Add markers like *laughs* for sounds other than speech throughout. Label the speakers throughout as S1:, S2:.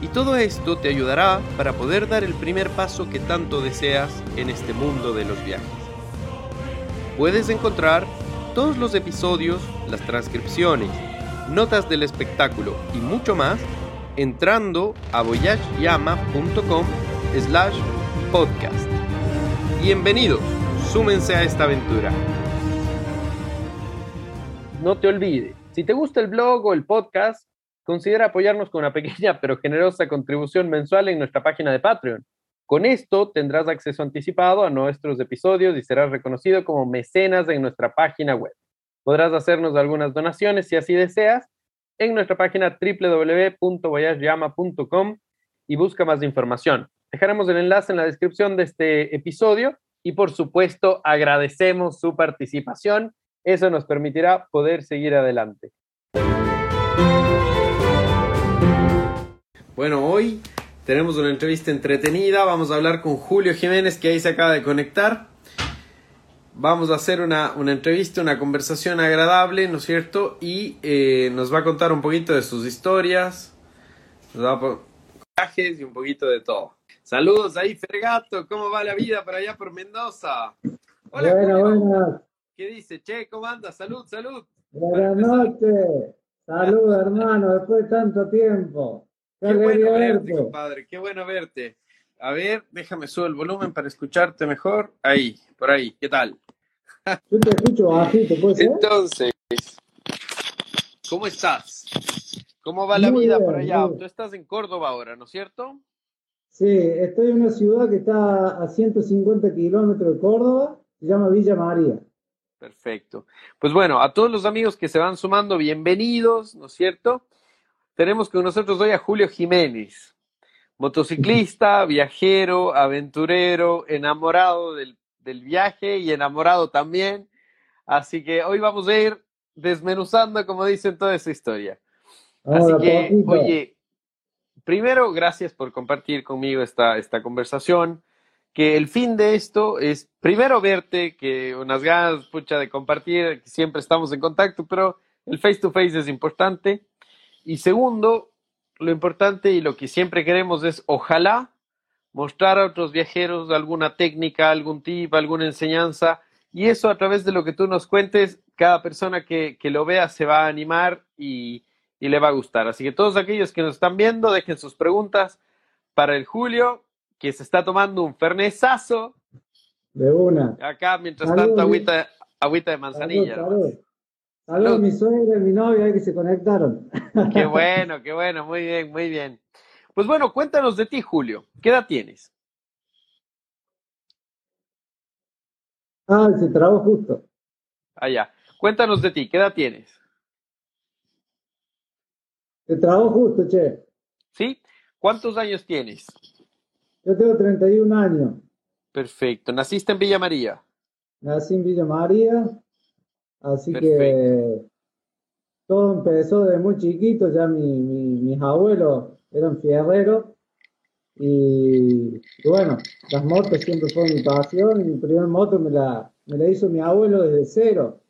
S1: y todo esto te ayudará para poder dar el primer paso que tanto deseas en este mundo de los viajes. Puedes encontrar todos los episodios, las transcripciones, notas del espectáculo y mucho más entrando a voyageyama.com slash podcast. Bienvenidos, súmense a esta aventura. No te olvides, si te gusta el blog o el podcast, considera apoyarnos con una pequeña *laughs* pero generosa contribución mensual en nuestra página de Patreon. Con esto tendrás acceso anticipado a nuestros episodios y serás reconocido como mecenas en nuestra página web. Podrás hacernos algunas donaciones si así deseas en nuestra página www.voyageyama.com y busca más información. Dejaremos el enlace en la descripción de este episodio y por supuesto agradecemos su participación. Eso nos permitirá poder seguir adelante. Bueno, hoy tenemos una entrevista entretenida. Vamos a hablar con Julio Jiménez, que ahí se acaba de conectar. Vamos a hacer una, una entrevista, una conversación agradable, ¿no es cierto? Y eh, nos va a contar un poquito de sus historias, nos va a viajes y un poquito de todo. Saludos ahí, Fergato. ¿Cómo va la vida por allá por Mendoza?
S2: Hola, Buenas, buenas.
S1: ¿Qué dice? Che, ¿cómo anda? Salud, salud.
S2: Buenas noches. Salud, hermano, después de tanto tiempo.
S1: Qué, bueno verte, compadre. Qué bueno verte. A ver, déjame subir el volumen para escucharte mejor. Ahí, por ahí. ¿Qué tal? *laughs*
S2: Yo te escucho bajito, ¿puede ser?
S1: Entonces, ¿cómo estás? ¿Cómo va la
S2: Muy
S1: vida
S2: bien,
S1: por allá? Tú estás en Córdoba ahora, ¿no es cierto?
S2: Sí, estoy en una ciudad que está a 150 kilómetros de Córdoba, se llama Villa María.
S1: Perfecto. Pues bueno, a todos los amigos que se van sumando, bienvenidos, ¿no es cierto? Tenemos con nosotros hoy a Julio Jiménez, motociclista, viajero, aventurero, enamorado del, del viaje y enamorado también. Así que hoy vamos a ir desmenuzando, como dicen, toda esa historia. Así
S2: Ahora,
S1: que, oye, primero, gracias por compartir conmigo esta, esta conversación. Que el fin de esto es, primero, verte, que unas ganas, pucha, de compartir, que siempre estamos en contacto, pero el face to face es importante. Y segundo, lo importante y lo que siempre queremos es, ojalá, mostrar a otros viajeros alguna técnica, algún tip, alguna enseñanza. Y eso a través de lo que tú nos cuentes, cada persona que, que lo vea se va a animar y, y le va a gustar. Así que todos aquellos que nos están viendo, dejen sus preguntas para el Julio, que se está tomando un fernesazo
S2: De una.
S1: acá, mientras
S2: Salud,
S1: tanto, agüita, agüita de manzanilla.
S2: Salud. Salud. Salud, mi suegra y mi novia que se conectaron.
S1: Qué bueno, qué bueno, muy bien, muy bien. Pues bueno, cuéntanos de ti, Julio. ¿Qué edad tienes?
S2: Ah, se trabó justo.
S1: Allá. Cuéntanos de ti, ¿qué edad tienes?
S2: Se trabó justo, che.
S1: ¿Sí? ¿Cuántos años tienes?
S2: Yo tengo 31 años.
S1: Perfecto. ¿Naciste en Villa María?
S2: Nací en Villa María, así
S1: Perfecto.
S2: que todo empezó desde muy chiquito, ya mi, mi- mis abuelos eran fierreros y, y bueno, las motos siempre fueron mi pasión y mi primer moto me la, me la hizo mi abuelo desde cero.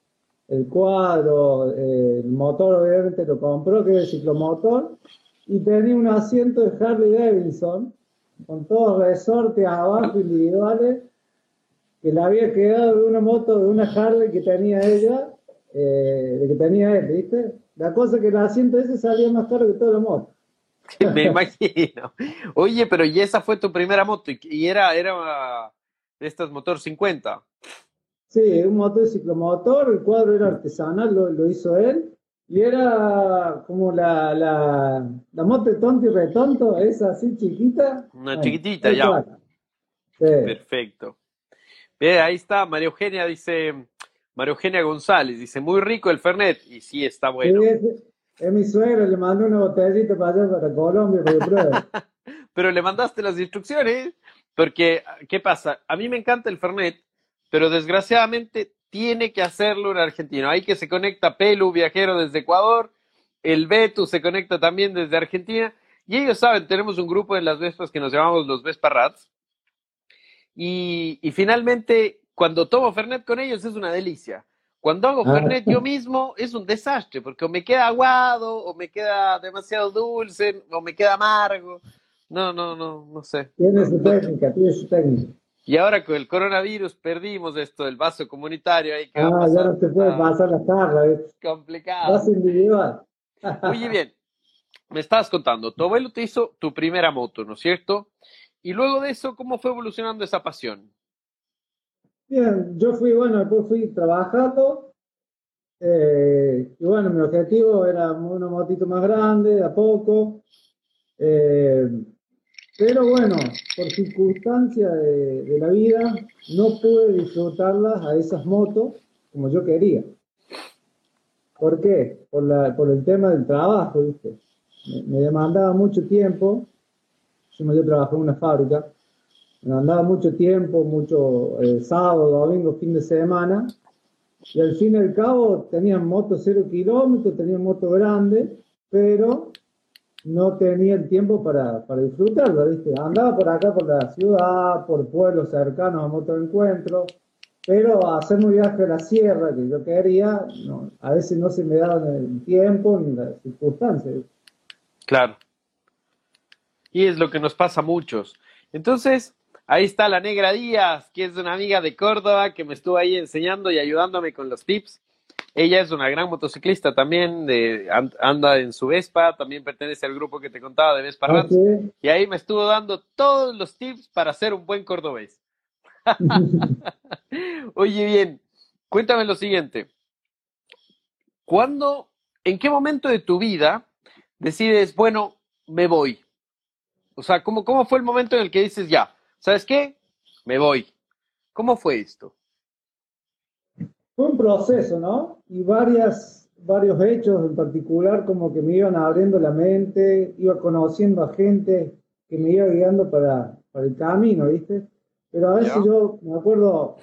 S2: El cuadro, eh, el motor obviamente lo compró, que era el ciclomotor, y tenía un asiento de Harley Davidson con todos resortes abajo individuales que le había quedado de una moto, de una Harley que tenía ella, eh, de que tenía él, ¿viste? La cosa que el asiento ese salía más caro que toda la moto. *laughs*
S1: Me imagino. Oye, pero ¿y esa fue tu primera moto? ¿Y- ¿Y era, era de estas motor 50?
S2: Sí, un motor de ciclomotor, el cuadro era artesanal, lo, lo hizo él, y era como la, la, la moto de tonto y retonto, esa así chiquita.
S1: Una
S2: Bueno,
S1: chiquitita ya.
S2: Sí.
S1: Perfecto. Ve, ahí está, María Eugenia dice, María Eugenia González dice, muy rico el Fernet. Y sí, está bueno.
S2: Sí, es, es mi suegro, le mandé una botellita para allá, para Colombia, para *laughs*
S1: pero le mandaste las instrucciones, porque, ¿qué pasa? A mí me encanta el Fernet, pero desgraciadamente tiene que hacerlo un argentino. Ahí que se conecta Pelu, viajero desde Ecuador, el Betu se conecta también desde Argentina, y ellos saben, tenemos un grupo en las Vespas que nos llamamos los Vespa Rats, y, y finalmente, cuando tomo Fernet con ellos es una delicia. Cuando hago
S2: Ah.
S1: Fernet yo mismo es un desastre, porque o me queda aguado, o me queda demasiado dulce, o me queda amargo. No, no, no, no sé.
S2: Tiene su técnica, tiene su técnica.
S1: Y ahora con el coronavirus perdimos esto del vaso comunitario ahí que va a
S2: Ah, ya
S1: pasar.
S2: no te puede
S1: Ah,
S2: pasar la tarra, ¿ves?
S1: complicado.
S2: Vas individual.
S1: Oye, bien, me estabas contando, tu abuelo te hizo tu primera moto, ¿no es cierto? Y luego de eso, ¿cómo fue evolucionando esa pasión?
S2: Bien, yo fui, bueno, después fui trabajando. eh, y bueno, mi objetivo era una motito más grande, de a poco. eh, pero bueno, por circunstancias de, de la vida, no pude disfrutarlas a esas motos como yo quería. ¿Por qué? Por, el tema del trabajo, ¿viste? Me demandaba mucho tiempo. Yo me trabajé en una fábrica. Andaba mucho tiempo, mucho eh, sábado, domingo, fin de semana. Y al fin y al cabo tenían moto cero kilómetros, tenían moto grande, pero no tenía el tiempo para, para disfrutarlo, ¿viste? Andaba por acá, por la ciudad, por pueblos cercanos a moto de encuentro, pero hacer un viaje a la sierra que yo quería, a veces no se me daba el tiempo ni las circunstancias.
S1: Claro. Y es lo que nos pasa a muchos. Entonces, ahí está la Negra Díaz, que es una amiga de Córdoba que me estuvo ahí enseñando y ayudándome con los tips. Ella es una gran motociclista también, de, anda en su Vespa, también pertenece al grupo que te contaba de Vespa.
S2: Aunque,
S1: Y ahí me estuvo dando todos los tips para ser un buen cordobés. *laughs* Oye, bien, cuéntame lo siguiente. ¿Cuándo, en qué momento de tu vida decides, bueno, me voy? O sea, ¿cómo, cómo fue el momento en el que dices, ya, ¿sabes qué? Me voy. ¿Cómo fue esto?
S2: Fue un proceso, ¿no? Y varias, varios hechos en particular como que me iban abriendo la mente, iba conociendo a gente que me iba guiando para, para el camino, ¿viste? Pero a veces
S1: Ya.
S2: yo me acuerdo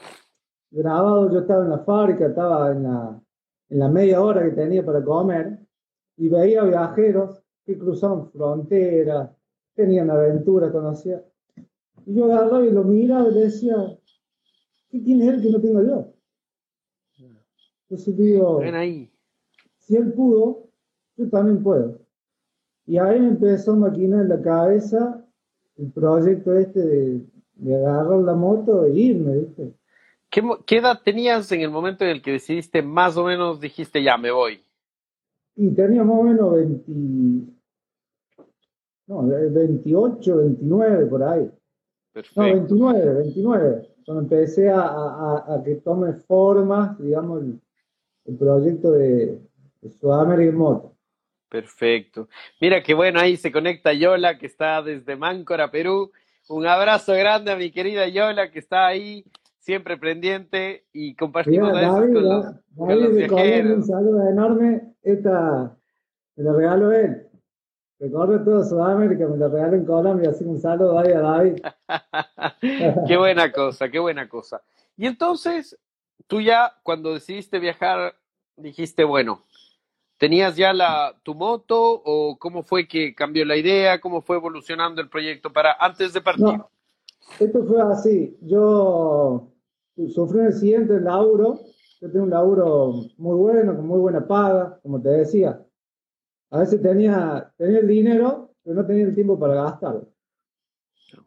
S2: grabado, yo estaba en la fábrica, estaba en la, en la media hora que tenía para comer y veía viajeros que cruzaban fronteras, tenían aventuras, conocía. Y yo agarraba y lo miraba y le decía, ¿qué tiene él que no tengo yo? Entonces digo,
S1: Ven ahí.
S2: si él pudo, yo también puedo. Y ahí me empezó a maquinar en la cabeza el proyecto este de, de agarrar la moto e irme, ¿viste?
S1: ¿Qué, qué edad tenías en el momento en el que decidiste, más o menos dijiste, ya, me voy?
S2: Y tenía más o menos 20, no, eh, 28, 29 por ahí. No,
S1: Perfecto.
S2: 29, 29. Cuando empecé a, a- que tome forma, digamos, el, el proyecto de, de Sudamérica Moto.
S1: Perfecto. Mira qué bueno, ahí se conecta Yola, que está desde Máncora, Perú. Un abrazo grande a mi querida Yola, que está ahí, siempre pendiente, y compartimos
S2: Mira, David,
S1: con los,
S2: David
S1: con los
S2: de Colombia, un
S1: viajeros.
S2: saludo enorme. Esta me la regaló él. Recorre todo Sudamérica, me la regaló en Colombia, así un saludo ahí a David. *laughs*
S1: Qué buena cosa, qué buena cosa. Y entonces, tú ya cuando decidiste viajar, dijiste, bueno, ¿tenías ya la, tu moto o cómo fue que cambió la idea? ¿Cómo fue evolucionando el proyecto para antes de partir?
S2: No, esto fue así. Yo sufrí un accidente en laburo. Yo tengo un laburo muy bueno, con muy buena paga, como te decía. A veces tenía, tenía el dinero, pero no tenía el tiempo para gastarlo.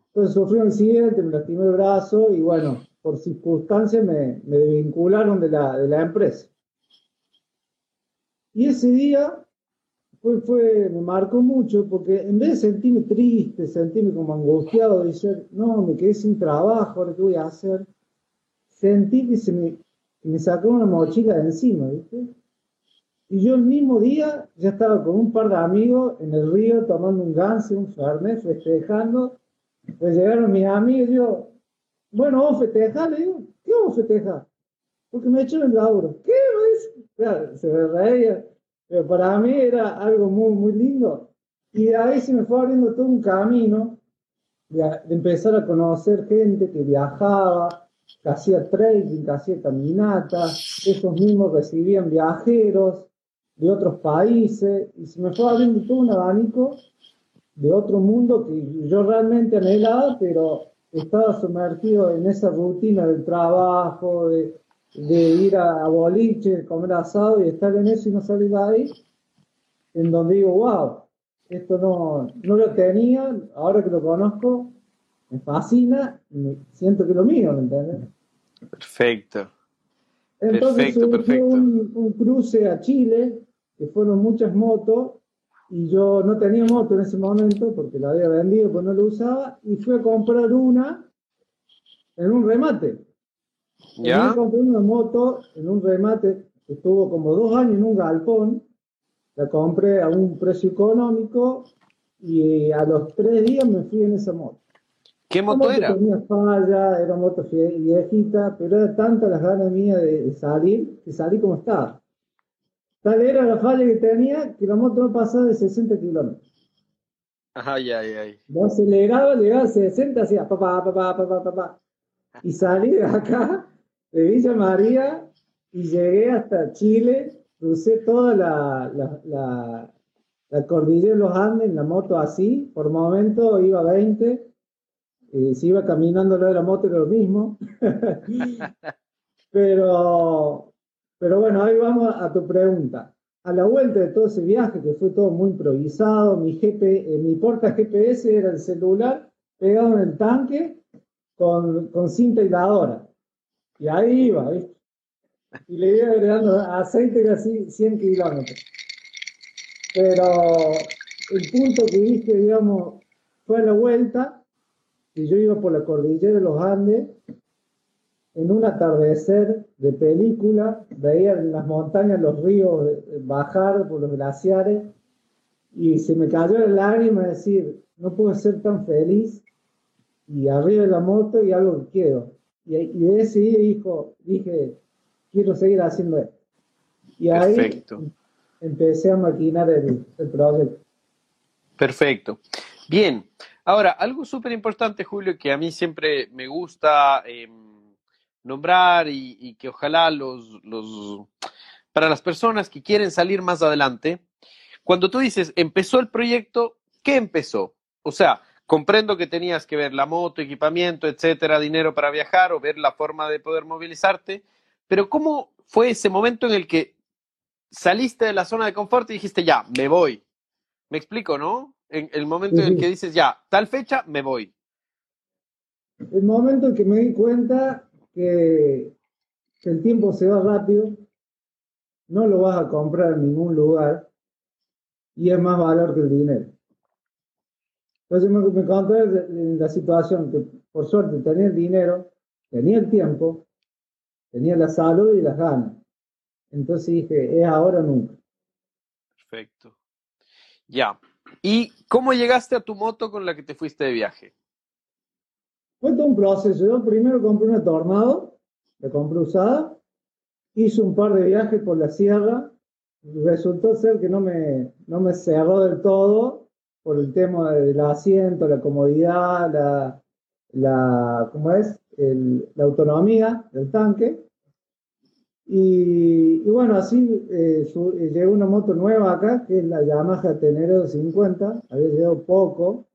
S2: Entonces sufrí un accidente, me lastimé el brazo y bueno, por circunstancias me, me desvincularon de la, de la empresa. Y ese día fue, fue, me marcó mucho porque en vez de sentirme triste, sentirme como angustiado, decir, no, me quedé sin trabajo, ahora qué voy a hacer, sentí que se que me sacó una mochila de encima, ¿viste? Y yo el mismo día ya estaba con un par de amigos en el río tomando un ganso, un fernet, festejando. Pues llegaron mis amigos y yo, bueno, vamos a festejar, le digo, ¿qué vamos a festejar? Porque me echaron el laburo. ¿Qué? dice? Claro, se me reía. Pero para mí era algo muy, muy lindo. Y de ahí se me fue abriendo todo un camino de, empezar a conocer gente que viajaba, que hacía trading, que hacía caminatas, esos mismos recibían viajeros de otros países, y se me fue abriendo todo un abanico de otro mundo que yo realmente anhelaba, pero estaba sumergido en esa rutina del trabajo, de, ir a, boliche, comer asado y estar en eso y no salir de ahí, en donde digo, wow, esto no, no lo tenía, ahora que lo conozco, me fascina, y siento que lo mío, ¿me entiendes?
S1: Perfecto.
S2: Entonces perfecto, Un, un, cruce a Chile, que fueron muchas motos, y yo no tenía moto en ese momento porque la había vendido, pues no lo usaba, y fui a comprar una en un remate.
S1: ¿Ya?
S2: compré una moto en un remate que estuvo como dos años en un galpón, la compré a un precio económico y a los tres días me fui en esa moto.
S1: ¿Qué moto, era?
S2: Tenía falla, era moto viejita, pero era tanta las ganas mías de salir que salí como estaba. Tal era la falla que tenía que la moto no pasaba de 60 kilómetros.
S1: Ay, ay, ay.
S2: No aceleraba, llegaba a 60, hacía papá, papá, papá, papá. Y salí de acá, de Villa María, y llegué hasta Chile, crucé toda la, la, la, cordillera de los Andes en la moto así, por momento iba a 20, y si iba caminando lo de la moto era lo mismo. *laughs* *laughs* Pero pero bueno, ahí vamos a tu pregunta. A la vuelta de todo ese viaje, que fue todo muy improvisado, mi, GP, eh, mi porta GPS era el celular pegado en el tanque con, con cinta hiladora. Y ahí iba, ¿viste? Y le iba agregando aceite casi 100 kilómetros. Pero el punto que viste, digamos, fue a la vuelta, y yo iba por la cordillera de los Andes, en un atardecer de película, veía en las montañas los ríos bajar por los glaciares y se me cayó la lágrima decir, no puedo ser tan feliz y arriba de la moto y algo que quiero. Y, y de ese día dijo, dije, quiero seguir haciendo esto. Y ahí empecé a maquinar el, el proyecto.
S1: Perfecto. Bien, ahora, algo súper importante, Julio, que a mí siempre me gusta... Eh, nombrar y, que ojalá los, los, para las personas que quieren salir más adelante, cuando tú dices, empezó el proyecto, ¿qué empezó? O sea, comprendo que tenías que ver la moto, equipamiento, etcétera, dinero para viajar o ver la forma de poder movilizarte, pero ¿cómo fue ese momento en el que saliste de la zona de confort y dijiste, ya, me voy? Me explico, ¿no? En el momento en el que dices, ya, tal fecha, me voy.
S2: El momento en que me di cuenta que, el tiempo se va rápido, no lo vas a comprar en ningún lugar y es más valor que el dinero. Entonces me, me encontré en la situación que por suerte tenía el dinero, tenía el tiempo, tenía la salud y las ganas. Entonces dije, es ahora o nunca.
S1: Perfecto. Ya. ¿Y cómo llegaste a tu moto con la que te fuiste de viaje?
S2: Fue todo un proceso. Yo primero compré una Tornado, la compré usada, hice un par de viajes por la sierra, resultó ser que no me, no me cerró del todo por el tema del asiento, la comodidad, la, la ¿cómo es? la autonomía del tanque. Y, bueno, así eh, eh, llegó una moto nueva acá, que es la Yamaha Tenere 50, había llegado poco,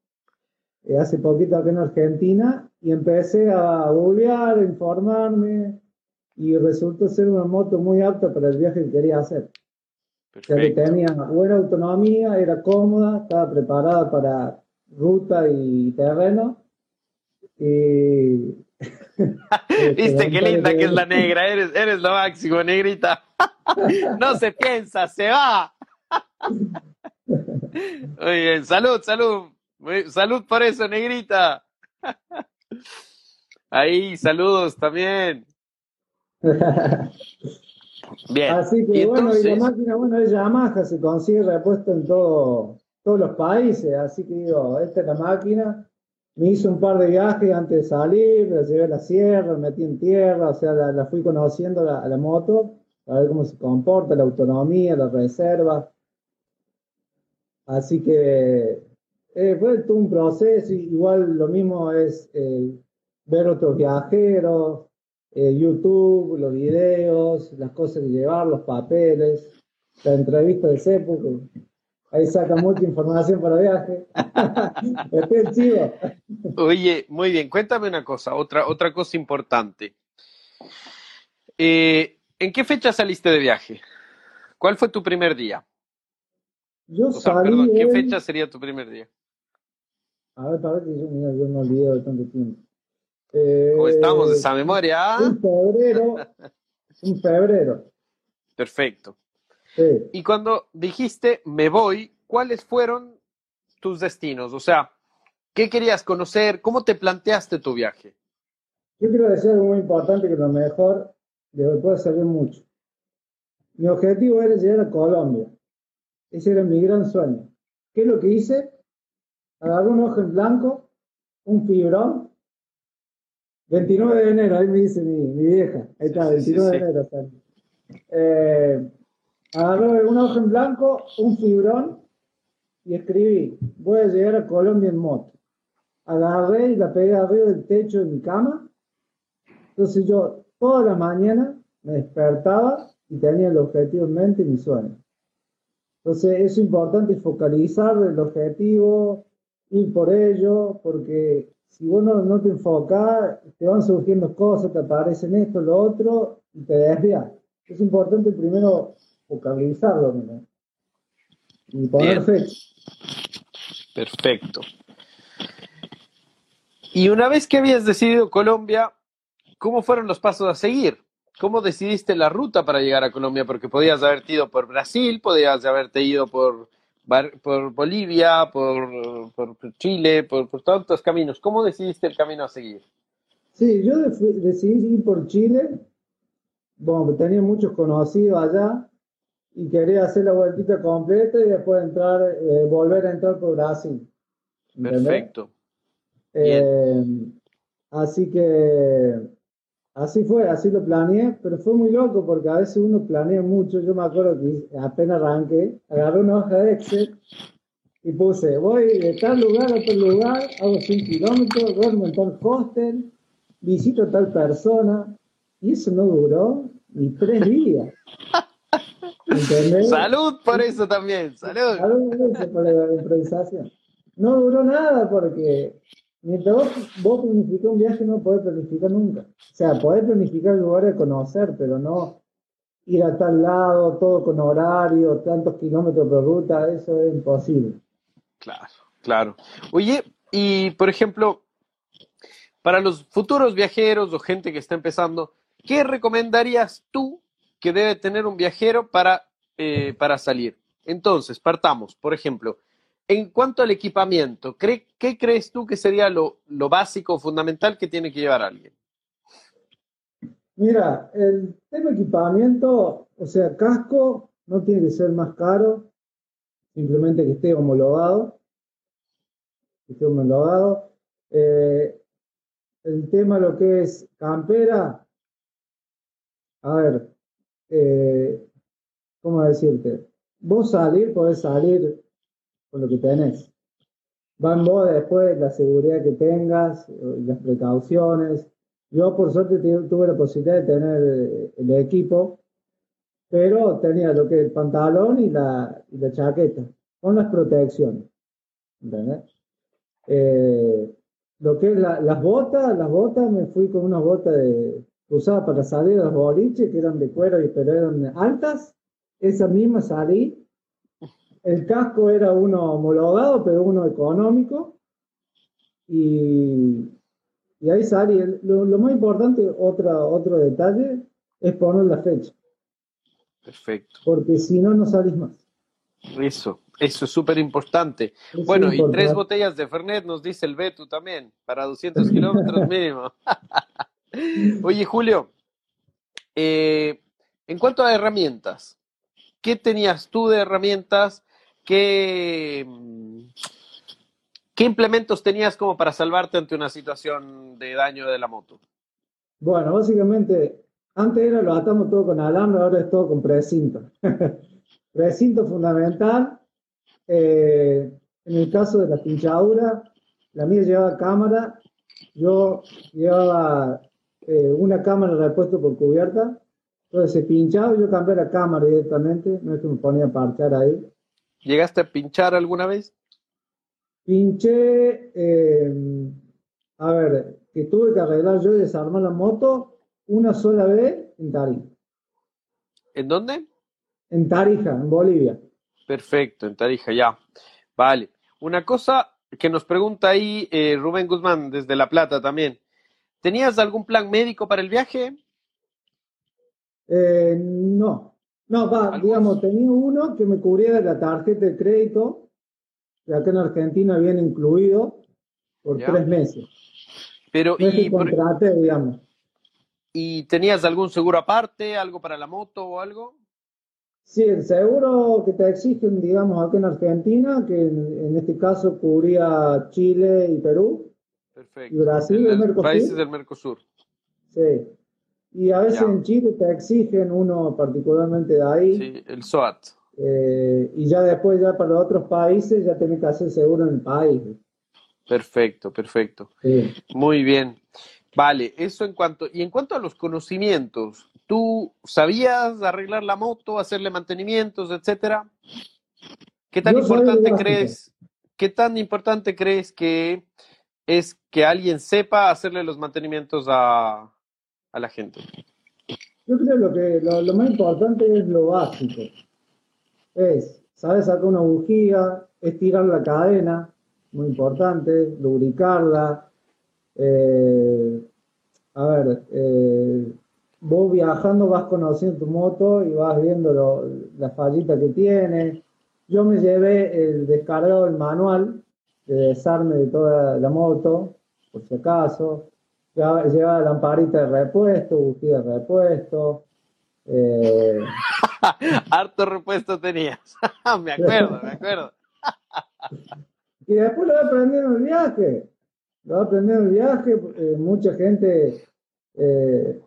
S2: eh, hace poquito acá en Argentina, y empecé a googlear, a informarme y resultó ser una moto muy apta para el viaje que quería hacer. Ya que tenía buena autonomía, era cómoda, estaba preparada para ruta y terreno. Y... *laughs*
S1: Viste qué linda que es la negra, eres, eres lo máximo, negrita. *laughs* no se piensa, se va. *laughs* Muy bien, salud, salud. Salud por eso, negrita. *laughs* Ahí, saludos también. *laughs*
S2: Bien. Así que bueno, y la máquina, bueno, es Yamaha, se consigue repuesto en todo, todos los países, así que digo, esta es la máquina. Me hice un par de viajes antes de salir, la llevé a la sierra, me metí en tierra, o sea, la, fui conociendo a la moto, a ver cómo se comporta, la autonomía, la reserva. Así que eh, fue todo un proceso, igual lo mismo es eh, ver otros viajeros, eh, YouTube, los videos, las cosas que llevar, los papeles, la entrevista de CEPU, ahí saca mucha información para viaje. *laughs* Estoy chido.
S1: Oye, muy bien, cuéntame una cosa, otra, otra cosa importante. ¿En qué fecha saliste de viaje? ¿Cuál fue tu primer día?
S2: Yo salí perdón,
S1: ¿qué fecha sería tu primer día?
S2: A ver, para que yo, mira, yo no olvido de tanto tiempo.
S1: ¿Cómo estamos de esa memoria?
S2: En febrero. En febrero.
S1: Perfecto.
S2: Sí.
S1: Y cuando dijiste me voy, ¿cuáles fueron tus destinos? O sea, ¿qué querías conocer? ¿Cómo te planteaste tu viaje?
S2: Yo quiero decir algo muy importante que lo mejor de puede servir mucho. Mi objetivo era llegar a Colombia. Ese era mi gran sueño. ¿Qué es lo que hice? Agarré un ojo en blanco, un fibrón. 29 de enero, ahí me dice mi, vieja. Ahí está, 29 de enero. Eh, agarré un ojo en blanco, un fibrón y escribí, voy a llegar a Colombia en moto. Agarré y la pegué arriba del techo de mi cama. Entonces yo toda la mañana me despertaba y tenía el objetivo en mente y mi sueño. Entonces es importante focalizar el objetivo, ir por ello, porque si vos no, te enfocas, te van surgiendo cosas, te aparecen esto, lo otro, y te desvías. Es importante primero focalizarlo ¿no? y poner fecha.
S1: Perfecto. Y una vez que habías decidido Colombia, ¿cómo fueron los pasos a seguir? ¿Cómo decidiste la ruta para llegar a Colombia? Porque podías haberte ido por Brasil, podías haberte ido por, por Bolivia, por, por Chile, por, por, tantos caminos. ¿Cómo decidiste el camino a seguir?
S2: Sí, yo decidí ir por Chile. Bueno, tenía muchos conocidos allá y quería hacer la vueltita completa y después entrar, eh, volver a entrar por Brasil.
S1: Perfecto.
S2: Eh, así que Así fue, así lo planeé, pero fue muy loco porque a veces uno planea mucho. Yo me acuerdo que apenas arranqué, agarré una hoja de Excel y puse, voy de tal lugar a tal lugar, hago 100 kilómetros, duermo en tal hostel, visito a tal persona, y eso no duró ni tres días.
S1: ¿Entendés? Salud por eso también, salud.
S2: Salud por la improvisación. No duró nada porque Mientras vos, planificás un viaje no podés planificar nunca. O sea, podés planificar el lugar de conocer, pero no ir a tal lado, todo con horario, tantos kilómetros por ruta, eso es imposible.
S1: Claro, claro. Oye, y por ejemplo, para los futuros viajeros o gente que está empezando, ¿qué recomendarías tú que debe tener un viajero para, eh, para salir? Entonces, partamos, por ejemplo, en cuanto al equipamiento, ¿qué, crees tú que sería lo, básico, fundamental que tiene que llevar alguien?
S2: Mira, el tema equipamiento, o sea, casco no tiene que ser más caro, simplemente que esté homologado. Que esté homologado. Eh, el tema lo que es campera, a ver, eh, ¿cómo decirte? Vos salir, podés salir con lo que tenés. Van vos después la seguridad que tengas, las precauciones. Yo por suerte tuve la posibilidad de tener eh, el equipo, pero tenía lo que el pantalón y la, y la chaqueta, con las protecciones. ¿Entendés? Eh, lo que es las botas, las botas, me fui con unas botas de, usadas para salir a los boliches, que eran de cuero y pero eran altas. Esa misma salí el casco era uno homologado, pero uno económico. Y, ahí sale. Lo, más importante, otra, otro detalle, es poner la fecha.
S1: Perfecto.
S2: Porque si no, no salís más.
S1: Eso, eso es súper importante. bueno, y tres botellas de Fernet nos dice el Betu también, para 200 *laughs* kilómetros mínimo. *laughs* Oye, Julio, eh, en cuanto a herramientas, ¿qué tenías tú de herramientas ¿qué, ¿qué implementos tenías como para salvarte ante una situación de daño de la moto?
S2: Bueno, básicamente, antes era lo atamos todo con alambre, ahora es todo con precinto. *laughs* precinto fundamental. Eh, en el caso de la pinchadura, la mía llevaba cámara, yo llevaba eh, una cámara repuesto por cubierta, entonces se pinchaba yo cambié la cámara directamente, no es que me ponía a parchar ahí.
S1: ¿Llegaste a pinchar alguna vez?
S2: Pinché, eh, a ver, que tuve que arreglar yo y desarmar la moto una sola vez en Tarija.
S1: ¿En dónde?
S2: En Tarija, en Bolivia.
S1: Perfecto, en Tarija, ya. Vale. Una cosa que nos pregunta ahí eh, Rubén Guzmán desde La Plata también. ¿Tenías algún plan médico para el viaje?
S2: Eh, no, no, va, digamos, tenía uno que me cubría la tarjeta de crédito, que acá en Argentina viene incluido por tres meses.
S1: Pero, y,
S2: contraté, digamos.
S1: ¿Y tenías algún seguro aparte, algo para la moto o algo?
S2: Sí, el seguro que te exigen, digamos, acá en Argentina, que en, este caso cubría Chile y Perú.
S1: Perfecto.
S2: Y Brasil,
S1: el, Mercosur. Países del Mercosur.
S2: Sí. Y a veces en Chile te exigen uno particularmente de ahí.
S1: Sí, el SOAT.
S2: Eh, y ya después, ya para otros países, ya tenés que hacer seguro en el país.
S1: Perfecto, perfecto.
S2: Sí.
S1: Muy bien. Vale, eso en cuanto, y en cuanto a los conocimientos, ¿tú sabías arreglar la moto, hacerle mantenimientos, etcétera? ¿Qué tan importante crees, qué tan importante crees que es que alguien sepa hacerle los mantenimientos a, a la gente?
S2: Yo creo lo que lo, más importante es lo básico. Es, ¿sabes? Sacar una bujía, estirar la cadena, muy importante, lubricarla. Eh, a ver, eh, vos viajando vas conociendo tu moto y vas viendo lo, la fallita que tiene. Yo me llevé el descargado del manual de desarme de toda la moto, por si acaso llevaba lamparita de repuesto, bujía de repuesto. Eh... *laughs*
S1: Harto repuesto tenías. *laughs* me acuerdo, me acuerdo. *laughs*
S2: y después lo aprendiendo en el viaje. Lo aprendiendo en el viaje. Eh, mucha gente, eh,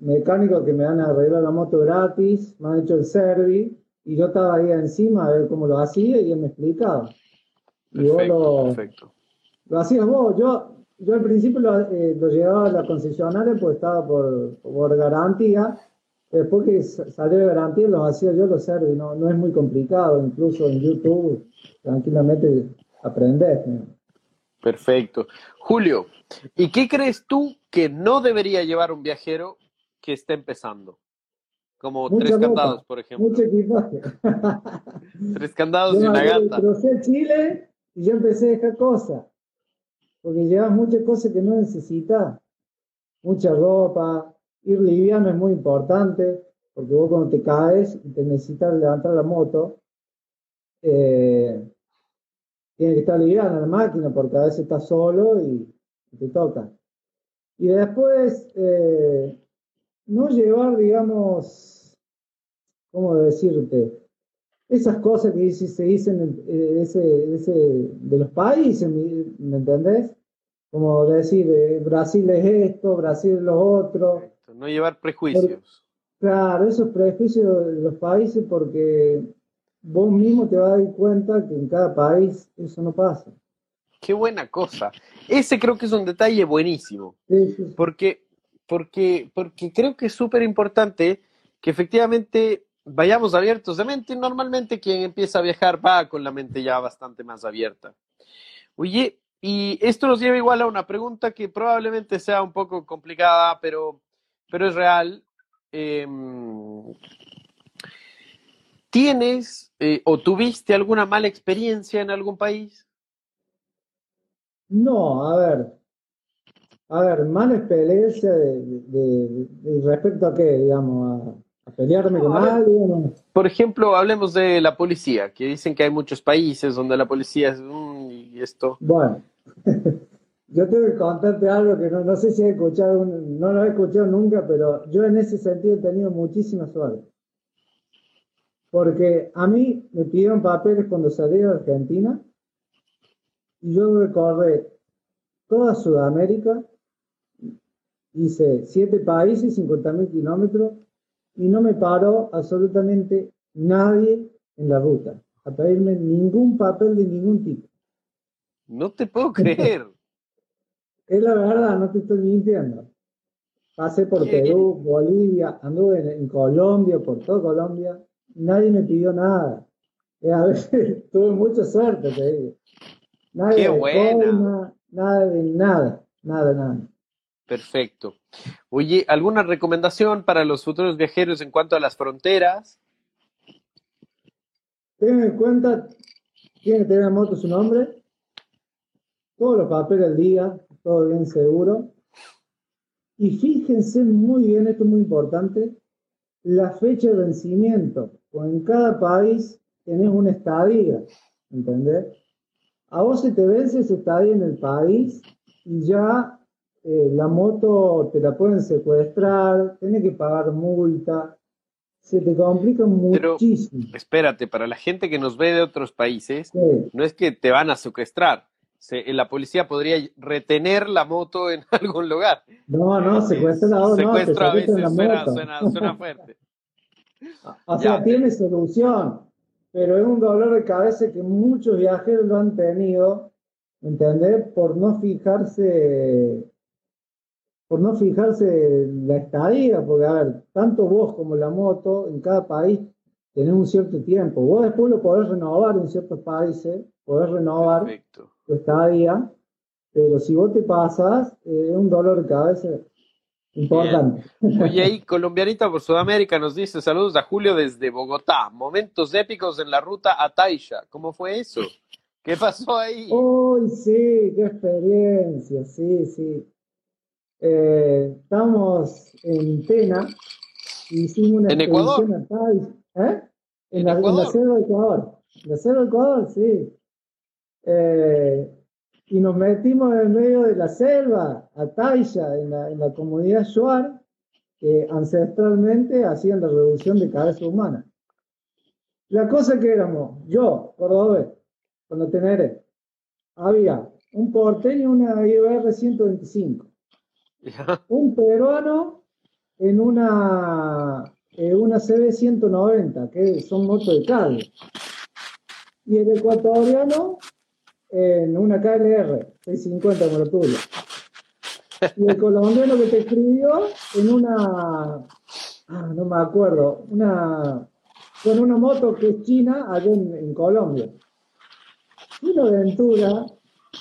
S2: mecánicos que me han arreglado la moto gratis, me han hecho el servi y yo estaba ahí encima a ver cómo lo hacía y él me explicaba. Y vos lo,
S1: perfecto.
S2: lo hacías vos. Yo, yo al principio lo, eh, lo, llevaba a la concesionaria pues estaba por, por garantía. Después que salió de garantía los hacía yo los serví, no, no es muy complicado, incluso en YouTube tranquilamente aprendes.
S1: Perfecto. Julio, ¿y qué crees tú que no debería llevar un viajero que esté empezando? Como tres candados, por ejemplo.
S2: Mucho equipaje. *laughs*
S1: tres candados y una gata.
S2: Crucé Chile y yo empecé a dejar cosas porque llevas muchas cosas que no necesitas, mucha ropa, ir liviano es muy importante, porque vos cuando te caes y te necesitas levantar la moto, eh, tienes que estar liviano la máquina, porque a veces estás solo y, te toca. Y después, eh, no llevar, digamos, ¿cómo decirte? Esas cosas que se dicen eh, ese, ese, de los países, ¿me entendés? Como decir, eh, Brasil es esto, Brasil es lo otro.
S1: No llevar prejuicios.
S2: claro, esos prejuicios de los países porque vos mismo te vas a dar cuenta que en cada país eso no pasa.
S1: Qué buena cosa. Ese creo que es un detalle buenísimo. Porque, porque, porque creo que es súper importante que efectivamente vayamos abiertos de mente. Normalmente quien empieza a viajar va con la mente ya bastante más abierta. Oye, y esto nos lleva igual a una pregunta que probablemente sea un poco complicada, pero, pero es real. Em, ¿Tienes eh, o tuviste alguna mala experiencia en algún país?
S2: No, a ver. A ver, mala experiencia de, respecto a qué, digamos, pelearme con alguien.
S1: Por ejemplo, hablemos de la policía, que dicen que hay muchos países donde la policía es y esto.
S2: Bueno, *laughs* yo tengo que contarte algo que no, no sé si he escuchado, no lo he escuchado nunca, pero yo en ese sentido he tenido muchísima suerte. Porque a mí me pidieron papeles cuando salí de Argentina y yo recorrí toda Sudamérica, hice siete países, 50 mil kilómetros y no me paró absolutamente nadie en la ruta. a pedirme ningún papel de ningún tipo.
S1: No te puedo creer. *laughs*
S2: es la verdad, no te estoy mintiendo. Pasé por Perú, Bolivia, anduve en, Colombia, por toda Colombia. Nadie me pidió nada. a veces *laughs* tuve mucha suerte, te digo. Nadie
S1: Qué buena.
S2: nada de nada, nada, nada.
S1: Perfecto. Oye, ¿alguna recomendación para los futuros viajeros en cuanto a las fronteras?
S2: Ten en cuenta, tiene que tener la moto su nombre, todos los papeles al día, todo bien seguro. Y fíjense muy bien, esto es muy importante, la fecha de vencimiento. Pues en cada país tenés una estadía, ¿entendés? A vos se te vence esa estadía en el país y ya eh, la moto te la pueden secuestrar, tenés que pagar multa, se te complica muchísimo.
S1: espérate, para la gente que nos ve de otros países, no es que te van a secuestrar. la policía podría retener la moto en *laughs* algún lugar.
S2: No, no, secuestra la
S1: Secuestro a veces suena, fuerte. *laughs*
S2: o sea, tiene solución, pero es un dolor de cabeza que muchos viajeros lo han tenido, ¿entendés? Por no fijarse por no fijarse en la estadía, porque a ver, tanto vos como la moto en cada país tenés un cierto tiempo. Vos después lo podés renovar en ciertos países, podés renovar tu estadía, pero si vos te pasas, eh, es un dolor de cabeza importante.
S1: Oye, ahí *laughs* colombianita por Sudamérica nos dice saludos a Julio desde Bogotá. Momentos épicos en la ruta a Taisha. ¿Cómo fue eso? ¿Qué pasó ahí?
S2: Uy, sí, qué experiencia, sí, sí. Eh, estamos en Tena hicimos una
S1: ¿En Ecuador?
S2: ¿eh? En, la, Ecuador? en selva de Ecuador. En la selva de Ecuador, sí. Eh, y nos metimos en medio de la selva, a Taisha, en la, en la comunidad Shuar, que ancestralmente hacían la reducción de cabeza humana. La cosa que éramos, yo, cordobés, cuando teneré, había un porteño y una IBR 125 *laughs* un peruano en una, una CB190, que son motos de cable. Y el ecuatoriano en una KLR, 650 como la tuya. Y el colombiano que te escribió en una, ah, no me acuerdo, una, con una moto que es china allá en, en Colombia. Una aventura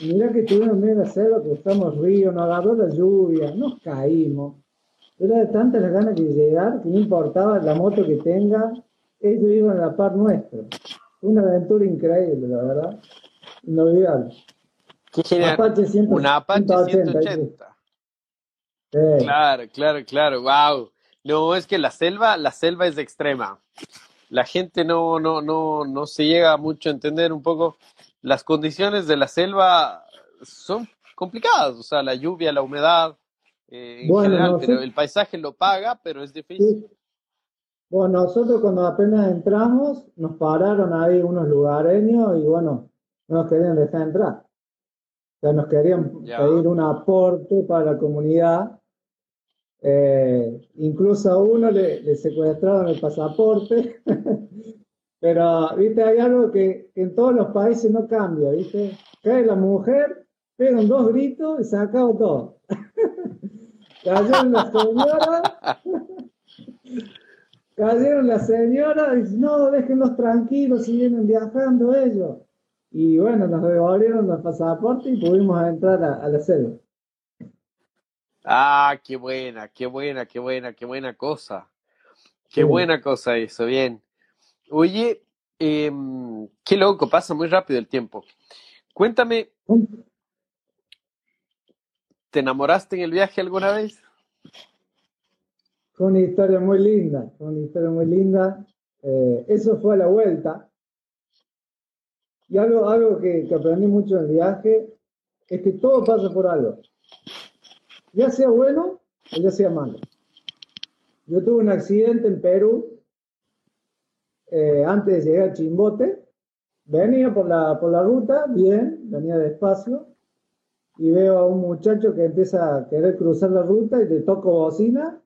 S2: Mira que tuvimos medio de selva, estamos río, nos agarró la lluvia, nos caímos. Era de tantas las ganas de llegar que no importaba la moto que tenga, ellos iban a la par nuestra. Una aventura increíble, la verdad. Inolvidable.
S1: Apache 100, una Apache 180. Claro, claro, claro, wow. No, es que la selva, la selva es extrema. La gente no, no, no, no se llega mucho a entender un poco las condiciones de la selva son complicadas, o sea, la lluvia, la humedad, eh, en general, pero el paisaje lo paga, pero es difícil.
S2: Bueno, nosotros cuando apenas entramos, nos pararon ahí unos lugareños y bueno, no nos querían dejar entrar. O sea, nos querían pedir un aporte para la comunidad. Eh, incluso a uno le, le secuestraron el pasaporte *laughs* Pero, viste, hay algo que, en todos los países no cambia, viste. Cae la mujer, pegan dos gritos y se acabó todo. *laughs* Cayeron la señora. *laughs* Cayeron la señora y dice, no, déjenlos tranquilos si vienen viajando ellos. Y bueno, nos devolvieron los pasaportes y pudimos entrar a, la selva.
S1: Ah, qué buena, qué buena, qué buena, qué buena cosa. Qué buena cosa eso, bien. Oye, em, qué loco, pasa muy rápido el tiempo. Cuéntame, ¿te enamoraste en el viaje alguna vez?
S2: Fue una historia muy linda, fue una historia muy linda. Eh, eso fue a la vuelta. Y algo, algo que, que aprendí mucho en el viaje es que todo pasa por algo. Ya sea bueno o ya sea malo. Yo tuve un accidente en Perú eh, antes de llegar a Chimbote, venía por la, por la ruta, bien, venía despacio, y veo a un muchacho que empieza a querer cruzar la ruta y le toco bocina,